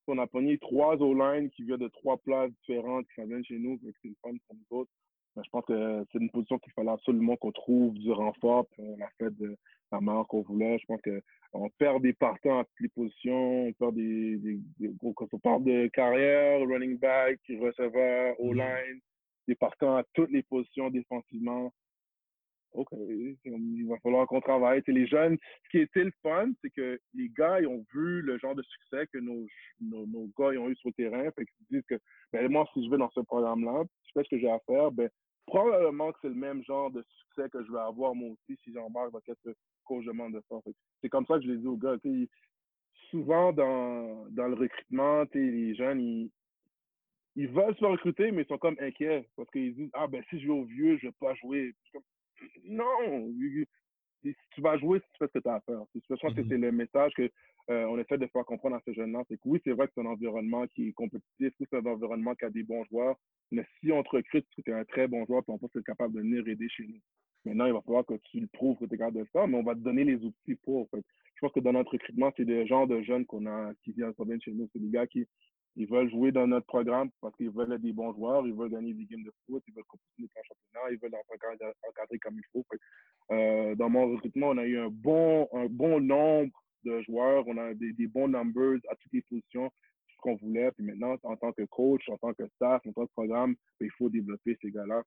On a pogné trois O-line qui viennent de trois places différentes qui viennent chez nous, c'est une fun pour nous autres je pense que c'est une position qu'il fallait absolument qu'on trouve du renfort. Puis on a fait de la manière qu'on voulait. Je pense qu'on perd des partants à toutes les positions. On perd des, des, gros. Quand on parle de carrière, running back, receveur, mm-hmm. O-line, des partants à toutes les positions défensivement. OK, il va falloir qu'on travaille. C'est les jeunes, ce qui était le fun, c'est que les gars, ils ont vu le genre de succès que nos, nos, gars ils ont eu sur le terrain. Fait qu'ils disent que, ben, moi, si je vais dans ce programme-là, je fais ce que j'ai à faire, ben, probablement que c'est le même genre de succès que je vais avoir moi aussi si j'embarque dans quelque coach de ça. C'est comme ça que je l'ai dit aux gars. Souvent dans, dans le recrutement, les jeunes, ils, ils veulent se recruter, mais ils sont comme inquiets parce qu'ils disent Ah ben si je vais au vieux, je vais pas jouer. non! Si tu vas jouer, si tu fais ce que tu as à faire. Je pense que mm-hmm. c'est le message que euh, on essaie de faire comprendre à ces jeunes-là. C'est que oui, c'est vrai que c'est un environnement qui est compétitif, oui, c'est un environnement qui a des bons joueurs, mais si on te recrute, tu es un très bon joueur, puis on pense que tu es capable de venir aider chez nous. Maintenant, il va falloir que tu le prouves que tu es capable de ça, mais on va te donner les outils pour. Je pense que dans notre recrutement, c'est le genre de jeunes qu'on a qui viennent chez nous. C'est des gars qui ils veulent jouer dans notre programme parce qu'ils veulent être des bons joueurs, ils veulent gagner des games de foot, ils veulent compétir dans le championnat, ils veulent être encadrés comme il faut. Euh, dans mon recrutement, on a eu un bon, un bon nombre de joueurs, on a des, des bons numbers à toutes les positions qu'on voulait. Puis maintenant, en tant que coach, en tant que staff, en tant que programme, il faut développer ces gars-là.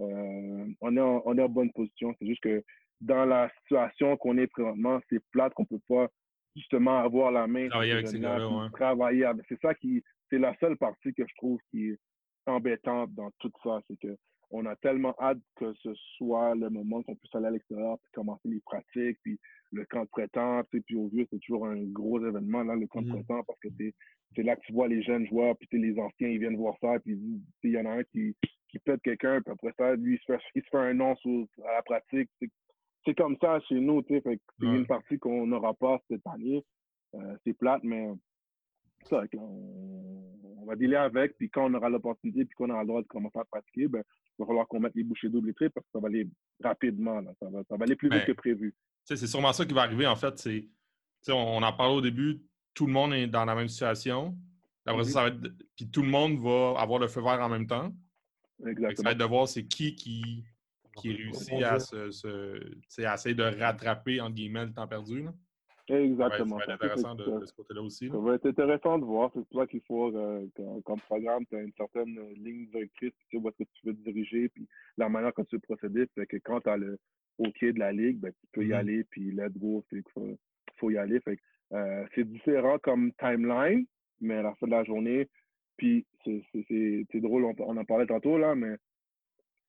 Euh, on, est en, on est en bonne position. C'est juste que dans la situation qu'on est présentement, c'est plate qu'on peut pas justement avoir la main. Travailler avec ces gars-là, Travailler C'est ça qui, c'est la seule partie que je trouve qui est embêtante dans tout ça. C'est que on a tellement hâte que ce soit le moment qu'on puisse aller à l'extérieur, puis commencer les pratiques, puis le camp de prétend, puis au vieux, c'est toujours un gros événement, là, le camp de mm-hmm. parce que c'est là que tu vois les jeunes joueurs, puis les anciens, ils viennent voir ça, puis il y en a un qui, qui pète quelqu'un, puis après ça, lui, il se fait, il se fait un nom à la pratique. C'est comme ça chez nous, tu sais, c'est une partie qu'on n'aura pas cette année. Euh, c'est plate, mais ça, on, va dealer avec, puis quand on aura l'opportunité, puis qu'on aura le droit de commencer à pratiquer, ben, il va falloir qu'on mette les bouchées doubles et triples parce que ça va aller rapidement, ça, va, ça va aller plus vite ben, que prévu. C'est sûrement ça qui va arriver, en fait. C'est, on, en parle au début, tout le monde est dans la même situation. Après ça, va être, puis tout le monde va avoir le feu vert en même temps. Exactement. Ça va être de voir c'est qui qui, qui réussit à, se, à essayer de rattraper, entre guillemets, le temps perdu. Là. Exactement. ça va être intéressant de, ce côté-là aussi. Ça va être intéressant de voir. C'est pour ça qu'il faut, euh, comme programme, tu as une certaine euh, ligne directrice, tu sais où est-ce que tu veux te diriger, puis la manière que tu veux procéder. c'est que quand tu as le OK de la ligue, ben, tu peux y mm-hmm. aller, puis let's go, il faut, faut, y aller. Fait euh, c'est différent comme timeline, mais à la fin de la journée, puis c'est drôle, on, on, en parlait tantôt, là, mais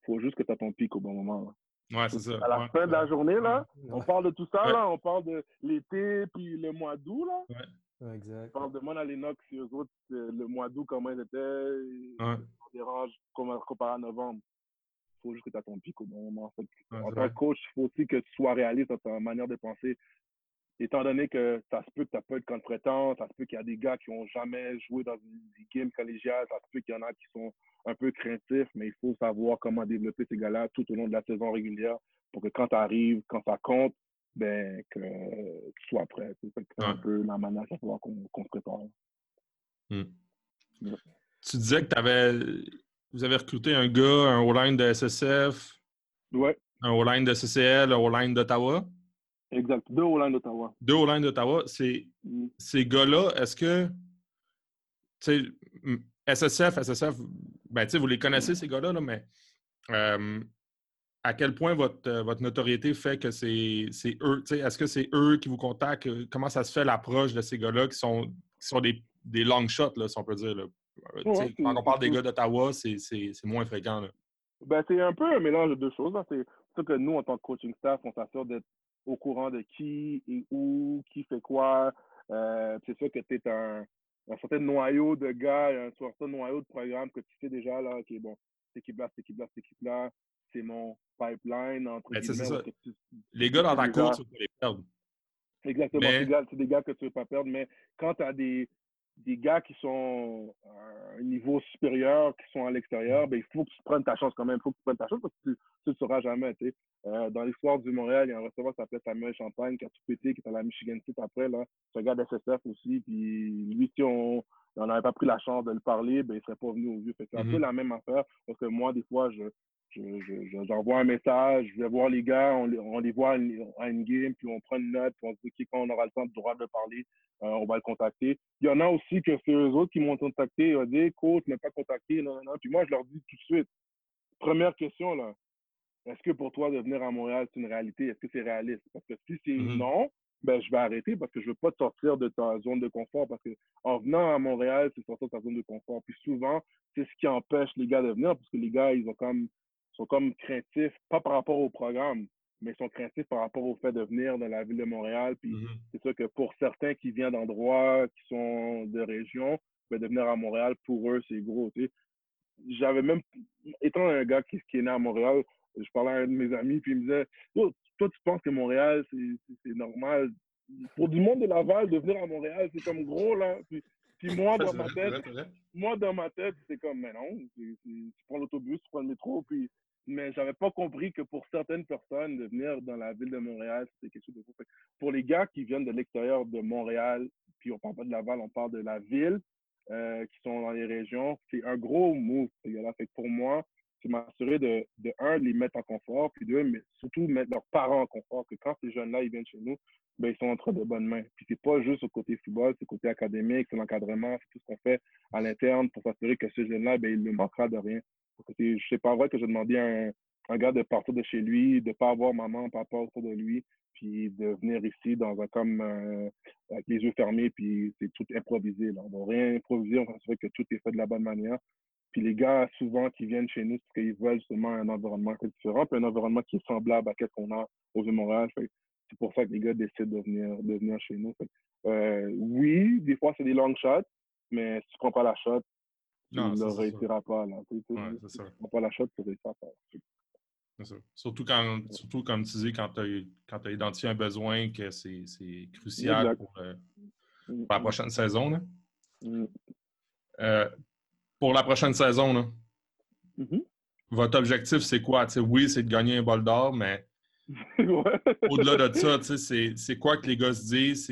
faut juste que tu as ton pic au bon moment. Là. Ouais, c'est ça. À la fin de la journée, là, on parle de tout ça, là, on parle de l'été puis le mois d'août, là. Ouais. Exact. On parle de Mona Lennox et eux autres, le mois d'août, comment ils étaient. Ouais. On dérange comparé à novembre. Il faut juste que tu aies ton pic au bon moment. En, tant que coach, il faut aussi que tu sois réaliste dans ta manière de penser étant donné que ça se peut que tu n'as pas de contre-temps, ça se peut qu'il y a des gars qui n'ont jamais joué dans une game collégiale, ça se peut qu'il y en a qui sont un peu craintifs, mais il faut savoir comment développer ces gars-là tout au long de la saison régulière pour que quand tu arrives, quand ça compte, ben, que tu sois prêt. C'est un peu la manière qu'on se prépare. Hmm. Tu disais que avais, vous avez recruté un gars, un O-line de SSF, ouais. un O-line de CCL, un O-line d'Ottawa. Exact. Deux O-line d'Ottawa. Deux O-line d'Ottawa. Hmm. Ces gars-là, est-ce que. SSF, SSF, ben, vous les connaissez, ces gars-là, mais euh, à quel point votre, euh, votre notoriété fait que c'est eux? Est-ce que c'est eux qui vous contactent? Comment ça se fait l'approche de ces gars-là qui sont, qui sont des, des long shots, là, si on peut dire? Là? Euh, quand on parle des gars d'Ottawa, c'est moins fréquent. Ben, c'est un peu un mélange de deux choses. C'est sûr que nous, en tant que coaching staff, on s'assure d'être au courant de qui et où, qui fait quoi. Euh, c'est sûr que tu es un, un certain noyau de gars, un certain noyau de programme que tu sais déjà, là, OK, bon, cette équipe-là, cette équipe-là, cette équipe-là, c'est mon pipeline entre ben, Les gars dans ta course, tu veux les perdre. Exactement. C'est des gars que tu ne veux pas perdre, mais quand tu as des, des gars qui sont à un niveau supérieur, qui sont à l'extérieur, ben, il faut que tu prennes ta chance quand même. Il faut que tu prennes ta chance parce que tu ne le sauras jamais. Euh, dans l'histoire du Montréal, il y a un receveur qui s'appelait Samuel Champagne qui a tout pété, qui est à la Michigan State après. C'est un gars d'SSF aussi. Puis lui, si on n'avait pas pris la chance de le parler, ben, il ne serait pas venu au vieux. C'est un peu mm-hmm. la même affaire parce que moi, des fois, je, j'envoie un message, je vais voir les gars, on, on les voit à une, game, puis on prend une note, puis on se dit quand on aura le temps de droit de parler, euh, on va le contacter. Il y en a aussi que c'est eux autres qui m'ont contacté, ils ont dit, coach, ne pas contacté, non, non, Puis moi, je leur dis tout de suite, première question, là, est-ce que pour toi, de venir à Montréal, c'est une réalité? Est-ce que c'est réaliste? Parce que si c'est mm-hmm. non, ben, je vais arrêter parce que je veux pas te sortir de ta zone de confort parce que en venant à Montréal, c'est sortir de ta zone de confort. Puis souvent, c'est ce qui empêche les gars de venir parce que les gars, ils ont comme sont comme craintifs, pas par rapport au programme, mais ils sont craintifs par rapport au fait de venir dans la ville de Montréal. Puis mm-hmm. c'est sûr que pour certains qui viennent d'endroits qui sont de région, ben, de venir à Montréal, pour eux, c'est gros. J'avais même, étant un gars qui, qui, est né à Montréal, je parlais à un de mes amis, puis il me disait Toi, tu penses que Montréal, c'est normal Pour du monde de Laval, de venir à Montréal, c'est comme gros, là. Puis, puis moi, dans ma tête, moi, dans ma tête, c'est comme, mais non, tu prends l'autobus, tu prends le métro, puis mais j'avais pas compris que pour certaines personnes, de venir dans la ville de Montréal, c'était quelque chose de gros. Pour les gars qui viennent de l'extérieur de Montréal, puis on parle pas de Laval, on parle de la ville, euh, qui sont dans les régions, c'est un gros move, Fait pour moi, c'est m'assurer de, de, un, les mettre en confort, puis deux, mais surtout mettre leurs parents en confort, que quand ces jeunes-là, ils viennent chez nous, ben, ils sont entre de bonnes mains. Puis c'est pas juste au côté football, c'est côté académique, c'est l'encadrement, c'est tout ce qu'on fait à l'interne pour s'assurer que ce jeune-là, ben, il ne manquera de rien. C'est pas vrai que j'ai demandé à un, gars de partir de chez lui, de pas avoir maman, papa autour de lui, puis de venir ici dans un comme euh, avec les yeux fermés, puis c'est tout improvisé. Là. On va rien improviser, on s'assurer que tout est fait de la bonne manière. Puis les gars, souvent, qui viennent chez nous, c'est parce qu'ils veulent justement un environnement différent, puis un environnement qui est semblable à ce qu'on a au Vieux-Montréal. C'est pour ça que les gars décident de venir, de venir chez nous. Euh, oui, des fois, c'est des long shots, mais si tu prends pas la shot, non, ne le réussira pas. Là. Tu, ouais, c'est ça. pas la shot, tu ne réussiras pas. Ça. Surtout, quand, surtout, comme tu dis, quand tu as, identifié un besoin, que c'est crucial pour, euh, pour, la prochaine saison. Là. Mm. Euh, pour la prochaine saison, là, mm-hmm. votre objectif, c'est quoi? T'sais, oui, c'est de gagner un bol d'or, mais <laughs> au-delà de ça, c'est quoi que les gars se disent?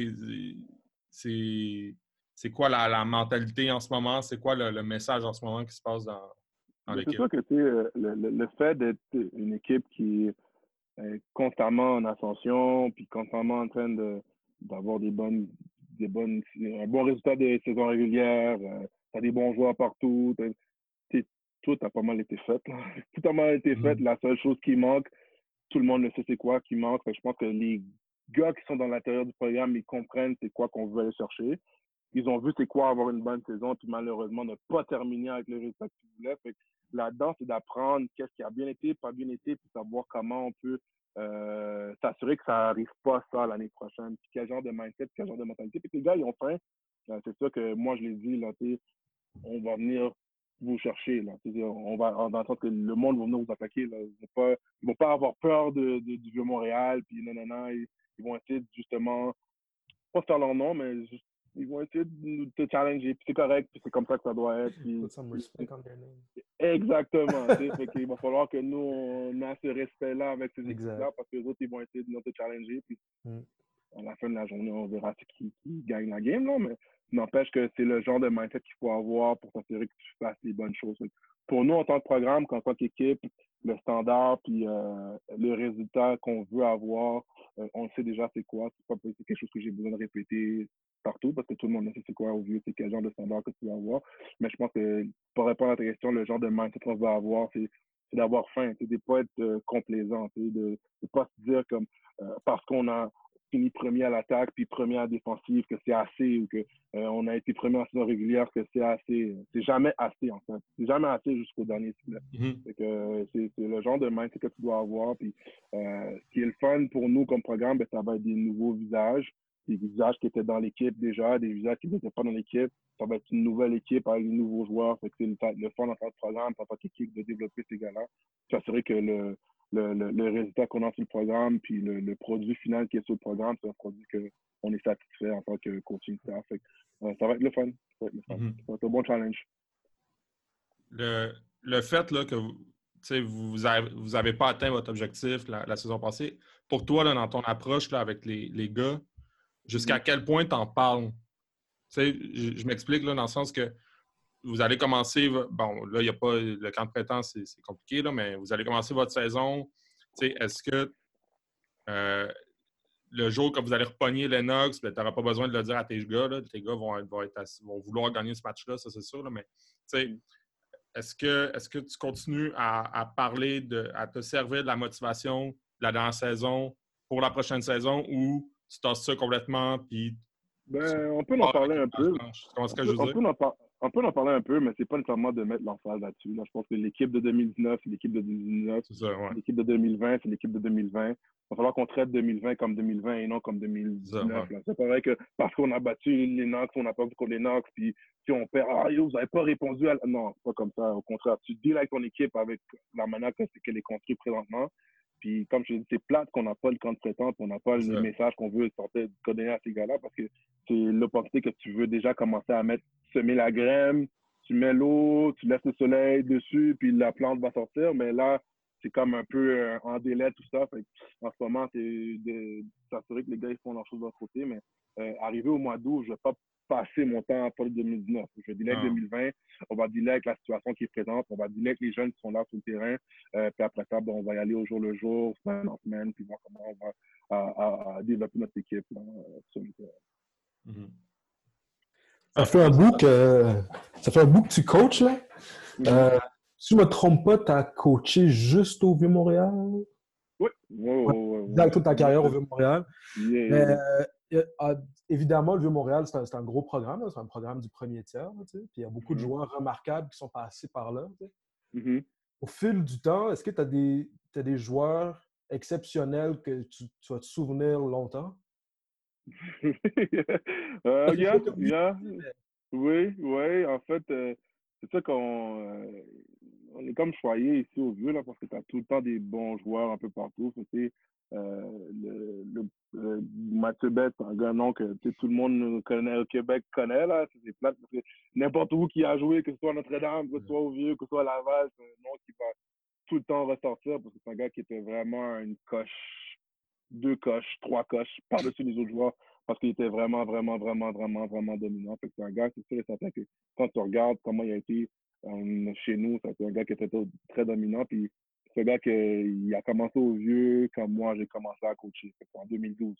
C'est quoi la, mentalité en ce moment? C'est quoi le, message en ce moment qui se passe dans, dans l'équipe? C'est sûr que le, le, le, fait d'être une équipe qui est constamment en ascension, puis constamment en train d'avoir des bonnes, des bonnes, un bon résultat des saisons régulières, euh, tu as des bons joueurs partout, tout a pas mal été fait. <laughs> Tout a mal été fait. Mm-hmm. La seule chose qui manque, tout le monde le sait c'est quoi qui manque. je pense que les gars qui sont dans l'intérieur du programme, ils comprennent c'est quoi qu'on veut aller chercher ils ont vu c'est quoi avoir une bonne saison, puis malheureusement ne pas terminer avec les résultats qu'ils voulaient. Fait là-dedans, c'est d'apprendre qu'est-ce qui a bien été, pas bien été, puis savoir comment on peut euh, s'assurer que ça n'arrive pas ça l'année prochaine. Puis quel genre de mindset, quel genre de mentalité. Puis les gars, ils ont faim. Euh, c'est sûr que moi, je l'ai dit, là, on va venir vous chercher. Là. On va dans le que le monde va venir vous attaquer. Là. Ils ne vont, vont, pas avoir peur de, du Vieux-Montréal, puis non, non, non. Ils, ils, vont essayer justement, pas faire leur nom, mais juste ils vont essayer de te challenger, puis c'est correct, puis c'est comme ça que ça doit être. Exactement. fait qu'il va falloir que nous, on ait ce respect-là avec ces équipes-là, parce que les autres, ils vont essayer de nous challenger, puis mm. à la fin de la journée, on verra qui, qui gagne la game, là, mais n'empêche que c'est le genre de mindset qu'il faut avoir pour s'assurer que tu fasses les bonnes choses. Pour nous, en tant que programme, en tant qu'équipe, le standard puis euh, le résultat qu'on veut avoir, euh, on sait déjà c'est quoi. C'est quelque chose que j'ai besoin de répéter partout parce que tout le monde sait c'est quoi au vieux, c'est quel genre de standard que tu vas avoir. Mais je pense que pour répondre à ta question, le genre de mindset qu'on va avoir, c'est d'avoir faim, c'est de ne pas être euh, complaisant, de ne pas se dire comme parce qu'on a fini premier à l'attaque puis premier à la défensive que c'est assez ou que euh, on a été premier en saison régulière que c'est assez. C'est jamais assez en fait. C'est jamais assez jusqu'au dernier mm-hmm. C'est le genre de mindset que tu dois avoir. Puis euh, ce qui est le fun pour nous comme programme, ben, ça va être des nouveaux visages, des visages qui étaient dans l'équipe déjà, des visages qui n'étaient pas dans l'équipe. Ça va être une nouvelle équipe avec de nouveaux joueurs. C'est le, le fun en tant que programme, en tant qu'équipe de développer ces gars-là. S'assurer que le le, le, résultat qu'on a sur le programme, puis le, le, produit final qui est sur le programme, c'est un produit qu'on est satisfait en tant que coaching staff. Euh, ça va être le fun. Ça va être, le fun. Mm-hmm. Ça va être un bon challenge. Le, le fait là, que vous vous n'avez vous avez pas atteint votre objectif la, saison passée, pour toi, là, dans ton approche là, avec les, les gars, jusqu'à mm-hmm. quel point tu en parles? Je, je m'explique dans le sens que vous allez commencer, bon, là, il n'y a pas le camp de printemps, c'est compliqué, là, mais vous allez commencer votre saison. Est-ce que euh, le jour que vous allez repogner Lennox, ben, tu n'auras pas besoin de le dire à tes gars. Là, tes gars vont, vont, être vont vouloir gagner ce match-là, ça c'est sûr. Là, mais est-ce que, est que tu continues à, parler, de, à te servir de la motivation de la dernière saison pour la prochaine saison ou tu tasses ça complètement puis ben, on peut en parler un peu. Comment est-ce que je veux dire? on peut en parler un peu, mais c'est pas nécessairement de mettre l'emphase là-dessus. Je pense que l'équipe de 2019, c'est l'équipe de 2019. L'équipe de 2020, c'est l'équipe de 2020. Il va falloir qu'on traite 2020 comme 2020 et non comme 2019. C'est pareil que parce qu'on a battu les Knox, on n'a pas vu contre les Knox, puis si on perd, ah, vous n'avez pas répondu à. Non, c'est pas comme ça. Au contraire, tu deals avec ton équipe avec la manière qu'elle est construite présentement. Puis, comme je dis, c'est plate qu'on n'a pas le présence, qu'on n'a pas le message qu'on veut sortir, donner à ces gars-là, parce que c'est l'opportunité que tu veux déjà commencer à mettre, semer la graine, tu mets l'eau, tu laisses le soleil dessus, puis la plante va sortir. Mais là, c'est comme un peu euh, en délai, tout ça. en ce moment, c'est de s'assurer que les gars ils font leurs choses de leur côté. Mais euh, arrivé au mois d'août, je ne vais pas passer mon temps pour le 2019. Je vais dealer avec 2020, ah. on va dealer avec la situation qui est présente, on va dealer avec les jeunes qui sont là sur le terrain, euh, puis après ça, bon, on va y aller au jour le jour, semaine en semaine, puis voir comment on va à, développer notre équipe là, sur le terrain. Mm-hmm. Ça fait un bout que, ça fait un bout que tu coaches, là. Mm-hmm. Euh, si je ne me trompe pas, tu as coaché juste au Vieux-Montréal? Oui. Dans toute ta carrière au Vieux-Montréal. Euh, ah, évidemment, le Vieux-Montréal, c'est un, gros programme. C'est un programme du premier tiers. puis il y a beaucoup de mm-hmm. joueurs remarquables qui sont passés par là. Mm-hmm. Au fil du temps, est-ce que tu as des, des joueurs exceptionnels que tu, vas te souvenir longtemps? <laughs> euh, yeah, Oui, oui. En fait, euh, c'est ça qu'on euh, on est comme choyé ici au Vieux, là, parce que tu as tout le temps des bons joueurs un peu partout. Euh, le, le, Mathieu Bête, un gars non que tout le monde connaît au Québec connaît là, c'est plate n'importe où qui a joué, que ce soit Notre-Dame, que ce soit au Vieux, que ce soit à Laval, c'est un nom qui va tout le temps ressortir parce que c'est un gars qui était vraiment une coche, deux coches, trois coches par-dessus les autres joueurs parce qu'il était vraiment, vraiment, vraiment, vraiment, vraiment dominant. c'est un gars, c'est sûr et certain que quand tu regardes comment il a été euh, chez nous, c'est un gars qui était très dominant. Puis ce gars qui a commencé au vieux quand moi j'ai commencé à coacher. En 2012.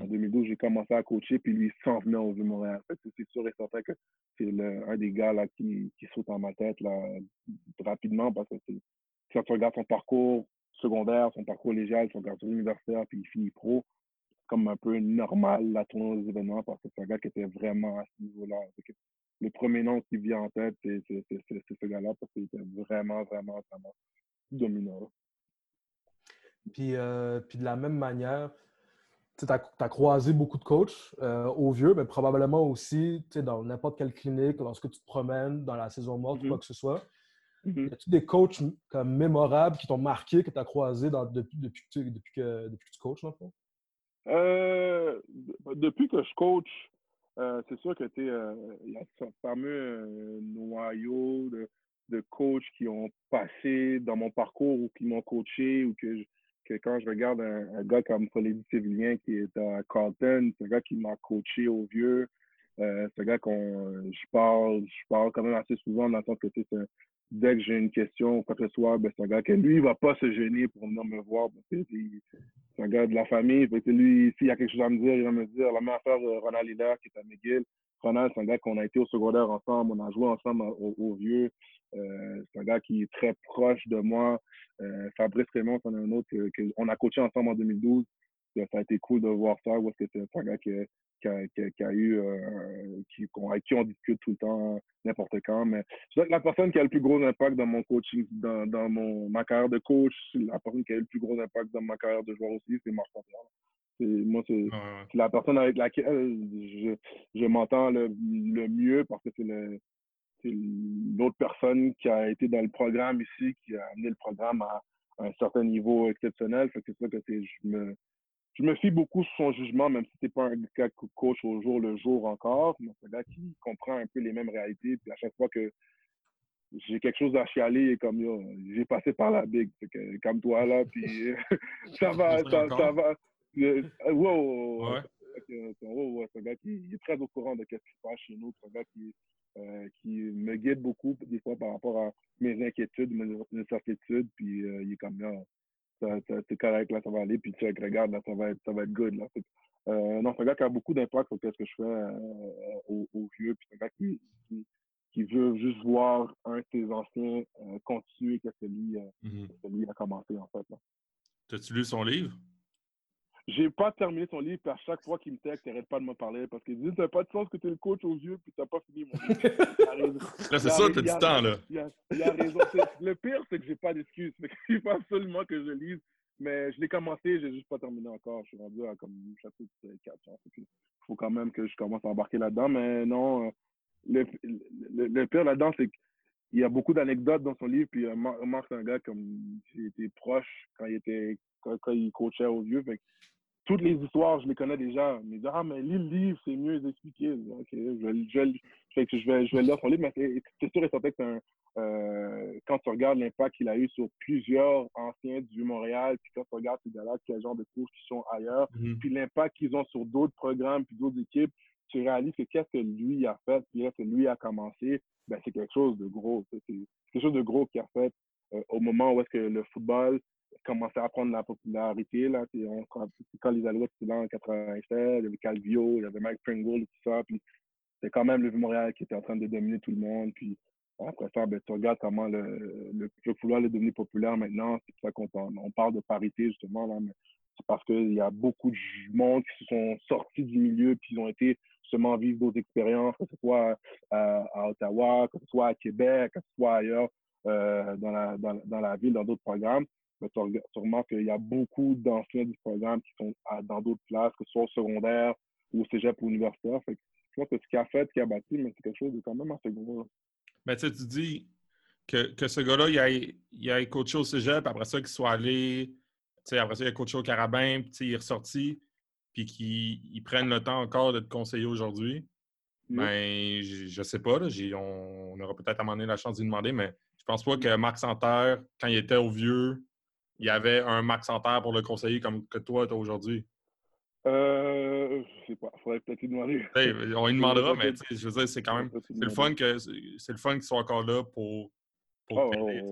En 2012, hmm. j'ai commencé à coacher, puis lui s'en venait au Vieux Montréal. C'est sûr et certain que c'est un des gars là, qui, qui saute en ma tête là, rapidement parce que quand tu regardes son parcours secondaire, son parcours légal, son parcours universitaire, puis il finit pro, comme un peu normal la tournée des événements parce que c'est un gars qui était vraiment à ce niveau-là. Le premier nom qui vient en tête, c'est ce gars-là parce qu'il était vraiment, vraiment, vraiment dominant. Puis, euh, puis de la même manière, tu as, croisé beaucoup de coachs euh, au vieux, mais probablement aussi dans n'importe quelle clinique, lorsque tu te promènes dans la saison morte ou quoi mm-hmm. que ce soit. Mm-hmm. Y a-tu des coachs comme mémorables qui t'ont marqué, que tu as croisé depuis, depuis, que tu, depuis, que, depuis que tu coaches, dans le fond? Euh, depuis que je coach, c'est sûr que tu il y a ce fameux noyau de, de coachs qui ont passé dans mon parcours ou qui m'ont coaché ou que, que quand je regarde un, gars comme Folédi Sévillien qui est à Carlton, c'est un gars qui m'a coaché au vieux. c'est un gars qu'on je parle, je parle quand même assez souvent dans le sens que c'est dès que j'ai une question ou quoi que ce soit, ben, c'est un gars qui, lui, il va pas se gêner pour venir me voir. C'est un gars de la famille. lui, s'il y a quelque chose à me dire, il va me dire. La même affaire de Ronald Hiller, qui est à McGill. Ronald, c'est un gars qu'on a été au secondaire ensemble, on a joué ensemble au, vieux. Euh, c'est un gars qui est très proche de moi. Euh, Fabrice Raymond, c'est un autre qu'on a coaché ensemble en 2012. Ça a été cool de voir ça, parce que c'est un gars qui, qui a, qui a, eu, euh, qui, avec qui on discute tout le temps, n'importe quand. Mais je que la personne qui a le plus gros impact dans mon coaching, dans, dans mon, ma carrière de coach, la personne qui a eu le plus gros impact dans ma carrière de joueur aussi, c'est Marc c'est Moi, c'est la personne avec laquelle je, je m'entends le, le, mieux parce que c'est le l'autre personne qui a été dans le programme ici, qui a amené le programme à, un certain niveau exceptionnel. Fait que c'est ça que je me, je me fie beaucoup sur son jugement, même si c'est pas un coach au jour le jour encore. C'est un gars qui comprend un peu les mêmes réalités. Puis à chaque fois que j'ai quelque chose à chialer, comme j'ai passé par la big, comme toi là, puis <laughs> ça va, ça, ça, va. wow, ouais. c'est un gars qui est très au courant de ce qui se passe chez nous. C'est un gars qui, euh, qui me guide beaucoup des fois par rapport à mes inquiétudes, mes, incertitudes, puis euh, il est comme là c'est correct, là, ça va aller, puis tu regarde, là, ça va être, ça va être good, là. Euh, non, c'est un gars qui a beaucoup d'impact sur ce que je fais euh, au, vieux, puis c'est un gars qui, qui, veut juste voir un de ses anciens continuer que lui, mm-hmm. lui a commencé, en fait. T'as-tu lu son livre? J'ai pas terminé son livre, puis à chaque fois qu'il me texte, il n'arrête pas de me parler parce qu'il dit T'as pas de sens que tu es le coach aux yeux, puis t'as pas fini mon livre. là, c'est ça, t'as du temps, là. Il a, raison. Le pire, c'est que j'ai pas d'excuses. Il faut absolument que je lise. Mais je l'ai commencé, j'ai juste pas terminé encore. Je suis rendu à comme chapitre 4. Il faut quand même que je commence à embarquer là-dedans. Mais non, euh, le, le, pire là-dedans, c'est qu'il y a beaucoup d'anecdotes dans son livre. Puis euh, Marc, c'est un gars comme il était proche quand il était quand, il coachait aux vieux toutes les histoires, je les connais déjà. Mais ah, mais lis le livre, c'est mieux d'expliquer. Ok, je vais, je, je vais, je vais lire son livre, mais c'est sûr et certain que euh, quand tu regardes l'impact qu'il a eu sur plusieurs anciens du Montréal, puis quand tu regardes ces gars-là, quel genre de cours qui sont ailleurs, mm-hmm. puis l'impact qu'ils ont sur d'autres programmes, puis d'autres équipes, tu réalises que qu'est-ce que lui a fait, puis qu'est-ce que lui a commencé, ben, c'est quelque chose de gros. C'est quelque chose de gros qu'il a fait euh, au moment où est-ce que le football commençait à prendre la popularité. Là. Quand, les Alouettes étaient là en 87, il y avait Calvio, il y avait Mike Pringle et tout ça. Puis c'était quand même le Vieux-Montréal qui était en train de dominer tout le monde. Puis après ça, ben, tu regardes comment le, le football est devenu populaire maintenant. C'est pour ça qu'on on parle de parité, justement. Là, mais c'est parce qu'il y a beaucoup de monde qui se sont sortis du milieu puis ils ont été justement vivre d'autres expériences, que ce soit à, à, Ottawa, que ce soit à Québec, que ce soit ailleurs euh, dans, la, dans, dans la ville, dans d'autres programmes mais tu, remarques qu'il y a beaucoup d'anciens du programme qui sont dans d'autres classes, que ce soit au secondaire ou au cégep ou universitaire. Fait je pense que ce qu'il a fait, ce qu'il a bâti, mais c'est quelque chose de quand même assez gros. Mais tu dis que, que ce gars-là, il a, il a coaché au cégep, après ça, qu'il soit allé, après ça, il a coaché au Carabin, puis il est ressorti, puis qu'il prenne le temps encore de te conseiller aujourd'hui. Mais je, ne sais pas, là, on, on, aura peut-être à un moment donné la chance d'y demander, mais je pense pas que Marc Santerre, quand il était au vieux, il y avait un Max Santerre pour le conseiller comme que toi, tu as aujourd'hui? Euh, je sais pas. Il faudrait peut-être lui demander. on lui demandera, mais je veux dire, c'est quand même. C'est le fun que c'est le fun qu'ils soient encore là pour, pour oh, t'aider.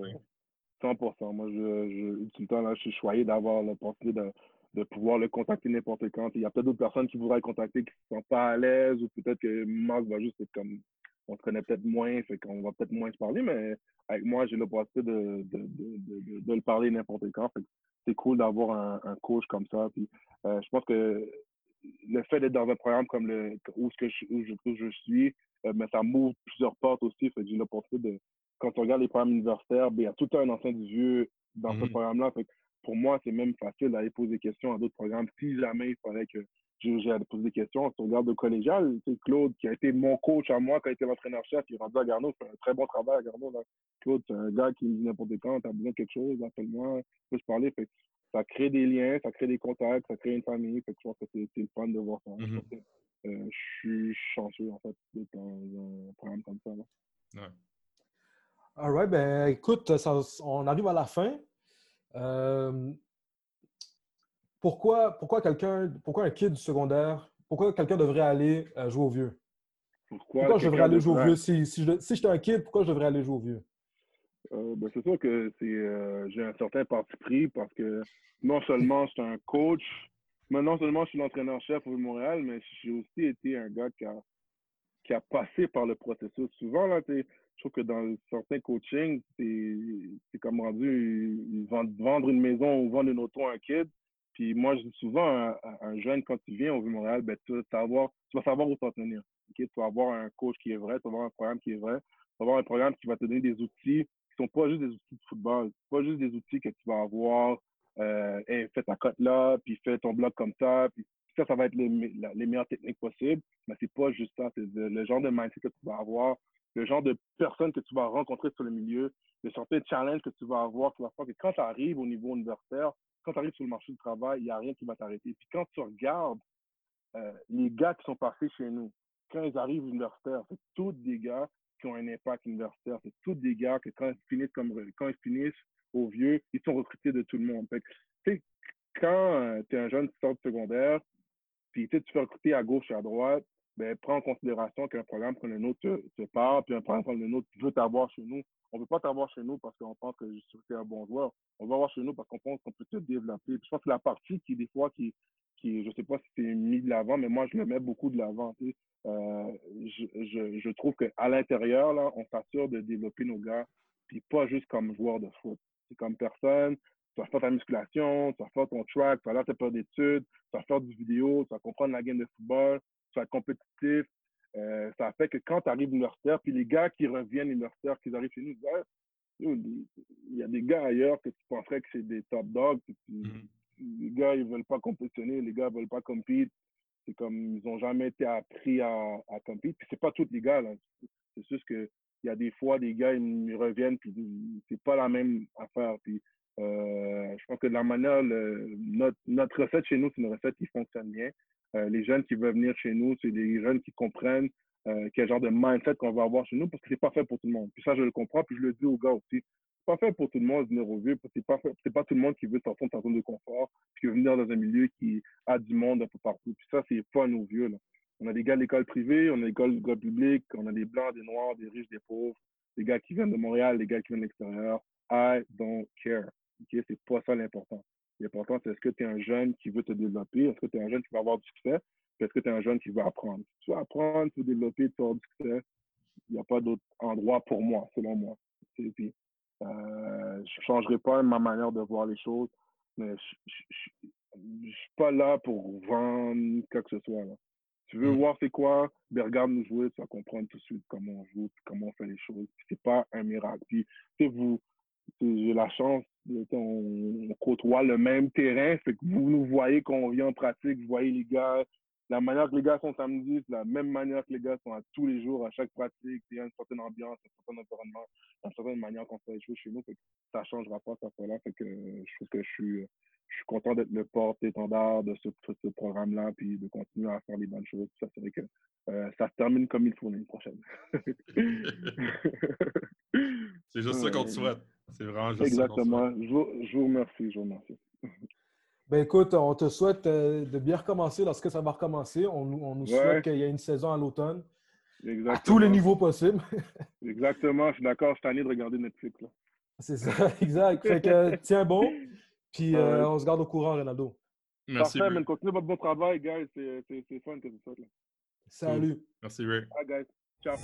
100%. Moi, je, je, tout le temps, là, je suis choyé d'avoir l'opportunité de, de pouvoir le contacter n'importe quand. Il y a peut-être d'autres personnes qui voudraient le contacter qui ne sont pas à l'aise ou peut-être que Marc va juste être comme on se connaît peut-être moins, fait qu'on va peut-être moins se parler, mais avec moi, j'ai l'opportunité de, de, de, de, le parler n'importe quand. c'est cool d'avoir un, un, coach comme ça. Puis, euh, je pense que le fait d'être dans un programme comme le où, ce que je, où, je, je suis, euh, mais ça m'ouvre plusieurs portes aussi. Fait j'ai l'opportunité de, quand on regarde les programmes universitaires, ben, il y a tout un ancien du vieux dans ce mm-hmm. programme-là. pour moi, c'est même facile d'aller poser des questions à d'autres programmes si jamais il fallait que j'ai à poser des questions. Si on regarde le collégial, c'est Claude, qui a été mon coach à moi quand il était l'entraîneur-chef, il est rendu à Garneau, fait un très bon travail à Garneau. Claude, c'est un gars qui me dit n'importe quand, t'as besoin de quelque chose, appelle-moi, peux se parler. Fait, ça crée des liens, ça crée des contacts, ça crée une famille. Fait que je pense que c'est le fun de voir ça. Mm-hmm. je suis chanceux, en fait, d'être dans un programme comme ça. Ouais. All right, ben écoute, on arrive à la fin. Pourquoi, pourquoi quelqu'un, pourquoi un kid du secondaire, pourquoi quelqu'un devrait aller jouer au vieux? Pourquoi, je devrais aller jouer au vieux? Si, si, si j'étais un kid, pourquoi je devrais aller jouer au vieux? Euh, ben, c'est sûr que c'est, euh, j'ai un certain parti pris parce que non seulement je suis un coach, mais non seulement je suis l'entraîneur-chef au Montréal, mais j'ai aussi été un gars qui a, qui a passé par le processus. Souvent, là, je trouve que dans certains coachings, c'est comme rendu vendre une maison ou vendre une auto à un kid. Puis moi, je dis souvent à un, jeune, quand tu viens au Vieux-Montréal, ben, tu, vas savoir, tu vas savoir où t'en tenir. Tu vas avoir un coach qui est vrai, tu vas avoir un programme qui est vrai, tu vas avoir un programme qui va te donner des outils sont pas juste des outils de football. pas juste des outils que tu vas avoir, euh, fais ta cote là, puis fais ton bloc comme ça, puis ça, ça va être les, meilleures techniques possibles. Mais c'est pas juste ça. C'est le genre de mindset que tu vas avoir, le genre de personnes que tu vas rencontrer sur le milieu, le certain challenge que tu vas avoir qui va faire que quand tu arrives au niveau universitaire, quand tu arrives sur le marché du travail, il n'y a rien qui va t'arrêter. Puis quand tu regardes euh, les gars qui sont passés chez nous, quand ils arrivent universitaires, c'est tous des gars qui ont un impact universitaire. C'est tous des gars que quand ils finissent, comme, quand ils finissent au vieux, ils sont recrutés de tout le monde. Fait quand euh, tu es un jeune qui sort de secondaire, puis tu fais recruter à gauche et à droite, ben, prends en considération qu'un programme comme le nôtre te, parle, puis un programme comme le nôtre veut t'avoir chez nous. On ne veut pas t'avoir chez nous parce qu'on pense que je suis un bon joueur. On veut avoir chez nous parce qu'on pense qu'on peut te développer. je pense que la partie qui, des fois, qui, qui je ne sais pas si c'est mis de l'avant, mais moi, je le mets beaucoup de l'avant. Euh, je, je, je, trouve qu'à l'intérieur, là, on s'assure de développer nos gars, puis pas juste comme joueur de foot. C'est comme personne, tu vas faire ta musculation, tu vas faire ton track, tu vas faire tes d'études, tu vas faire du vidéo, tu vas comprendre la game de football, tu vas être compétitif. Euh, ça fait que quand tu arrives universitaire, puis les gars qui reviennent universitaire, qui arrivent chez nous, il y a des gars ailleurs que tu penserais que c'est des top dogs. Mm-hmm. Les gars, ils veulent pas compétitionner, les gars veulent pas compétir. C'est comme, ils n'ont jamais été appris à, à compétir. Puis c'est pas tous les gars, là. C'est juste que il y a des fois, des gars, ils reviennent, puis c'est pas la même affaire. Puis euh, je pense que de la manière, notre, notre recette chez nous, c'est une recette qui fonctionne bien. Euh, les jeunes qui veulent venir chez nous, c'est des jeunes qui comprennent euh, quel genre de mindset qu'on va avoir chez nous, parce que c'est pas fait pour tout le monde. Puis ça, je le comprends, puis je le dis aux gars aussi. C'est pas fait pour tout le monde de venir au vieux, c'est pas c'est pas tout le monde qui veut sortir de sa zone de confort, puis qui veut venir dans un milieu qui a du monde un peu partout. Puis ça, c'est pas nos vieux. On a des gars de l'école privée, on a des gars de l'école publique, on a des blancs, des noirs, des riches, des pauvres, des gars qui viennent de Montréal, des gars qui viennent de l'extérieur. I don't care. Okay? C'est pas ça l'important. L'important, c'est est-ce que tu es un jeune qui veut te développer? Est-ce que tu es un jeune qui va avoir du succès? Est-ce que tu es un jeune qui veut apprendre? Si tu veux apprendre, tu veux développer, tu avoir du succès, il n'y a pas d'autre endroit pour moi, selon moi. Et puis, euh, je ne changerai pas ma manière de voir les choses, mais je ne suis pas là pour vendre quoi que ce soit. Là. Tu veux mm. voir c'est quoi, ben regarde nous jouer, tu vas comprendre tout de suite comment on joue, comment on fait les choses. C'est pas un miracle. Puis, vous, j'ai la chance, on, côtoie le même terrain, fait que vous nous voyez quand on vient en pratique, vous voyez les gars, la manière que les gars sont samedi, c'est la même manière que les gars sont à tous les jours, à chaque pratique. Il y a une certaine ambiance, un certain environnement, une certaine manière qu'on fait les choses chez nous. Fait que ça changera pas ça là Fait que je trouve que je suis, je suis content d'être le porte-étendard de ce, ce programme-là, puis de continuer à faire les bonnes choses. Ça, c'est vrai que euh, ça se termine comme il faut l'année prochaine. <laughs> c'est juste ça qu'on te <laughs> souhaite. C'est vraiment juste Exactement. Ça je, vous, je vous remercie. Je vous remercie. Ben écoute, on te souhaite euh, de bien recommencer lorsque ça va recommencer. On, on nous souhaite qu'il y ait une saison à l'automne. À tous les niveaux possibles. <laughs> Exactement, je suis d'accord, je suis tanné de regarder Netflix. C'est ça, <laughs> exact. Fait que tiens bon, puis euh, on se garde au courant, Ronaldo. Merci. Parfait, mais continuez votre bon travail, guys. C'est fun que vous faites. Là. Salut. Merci, Ray. Bye, guys. Ciao.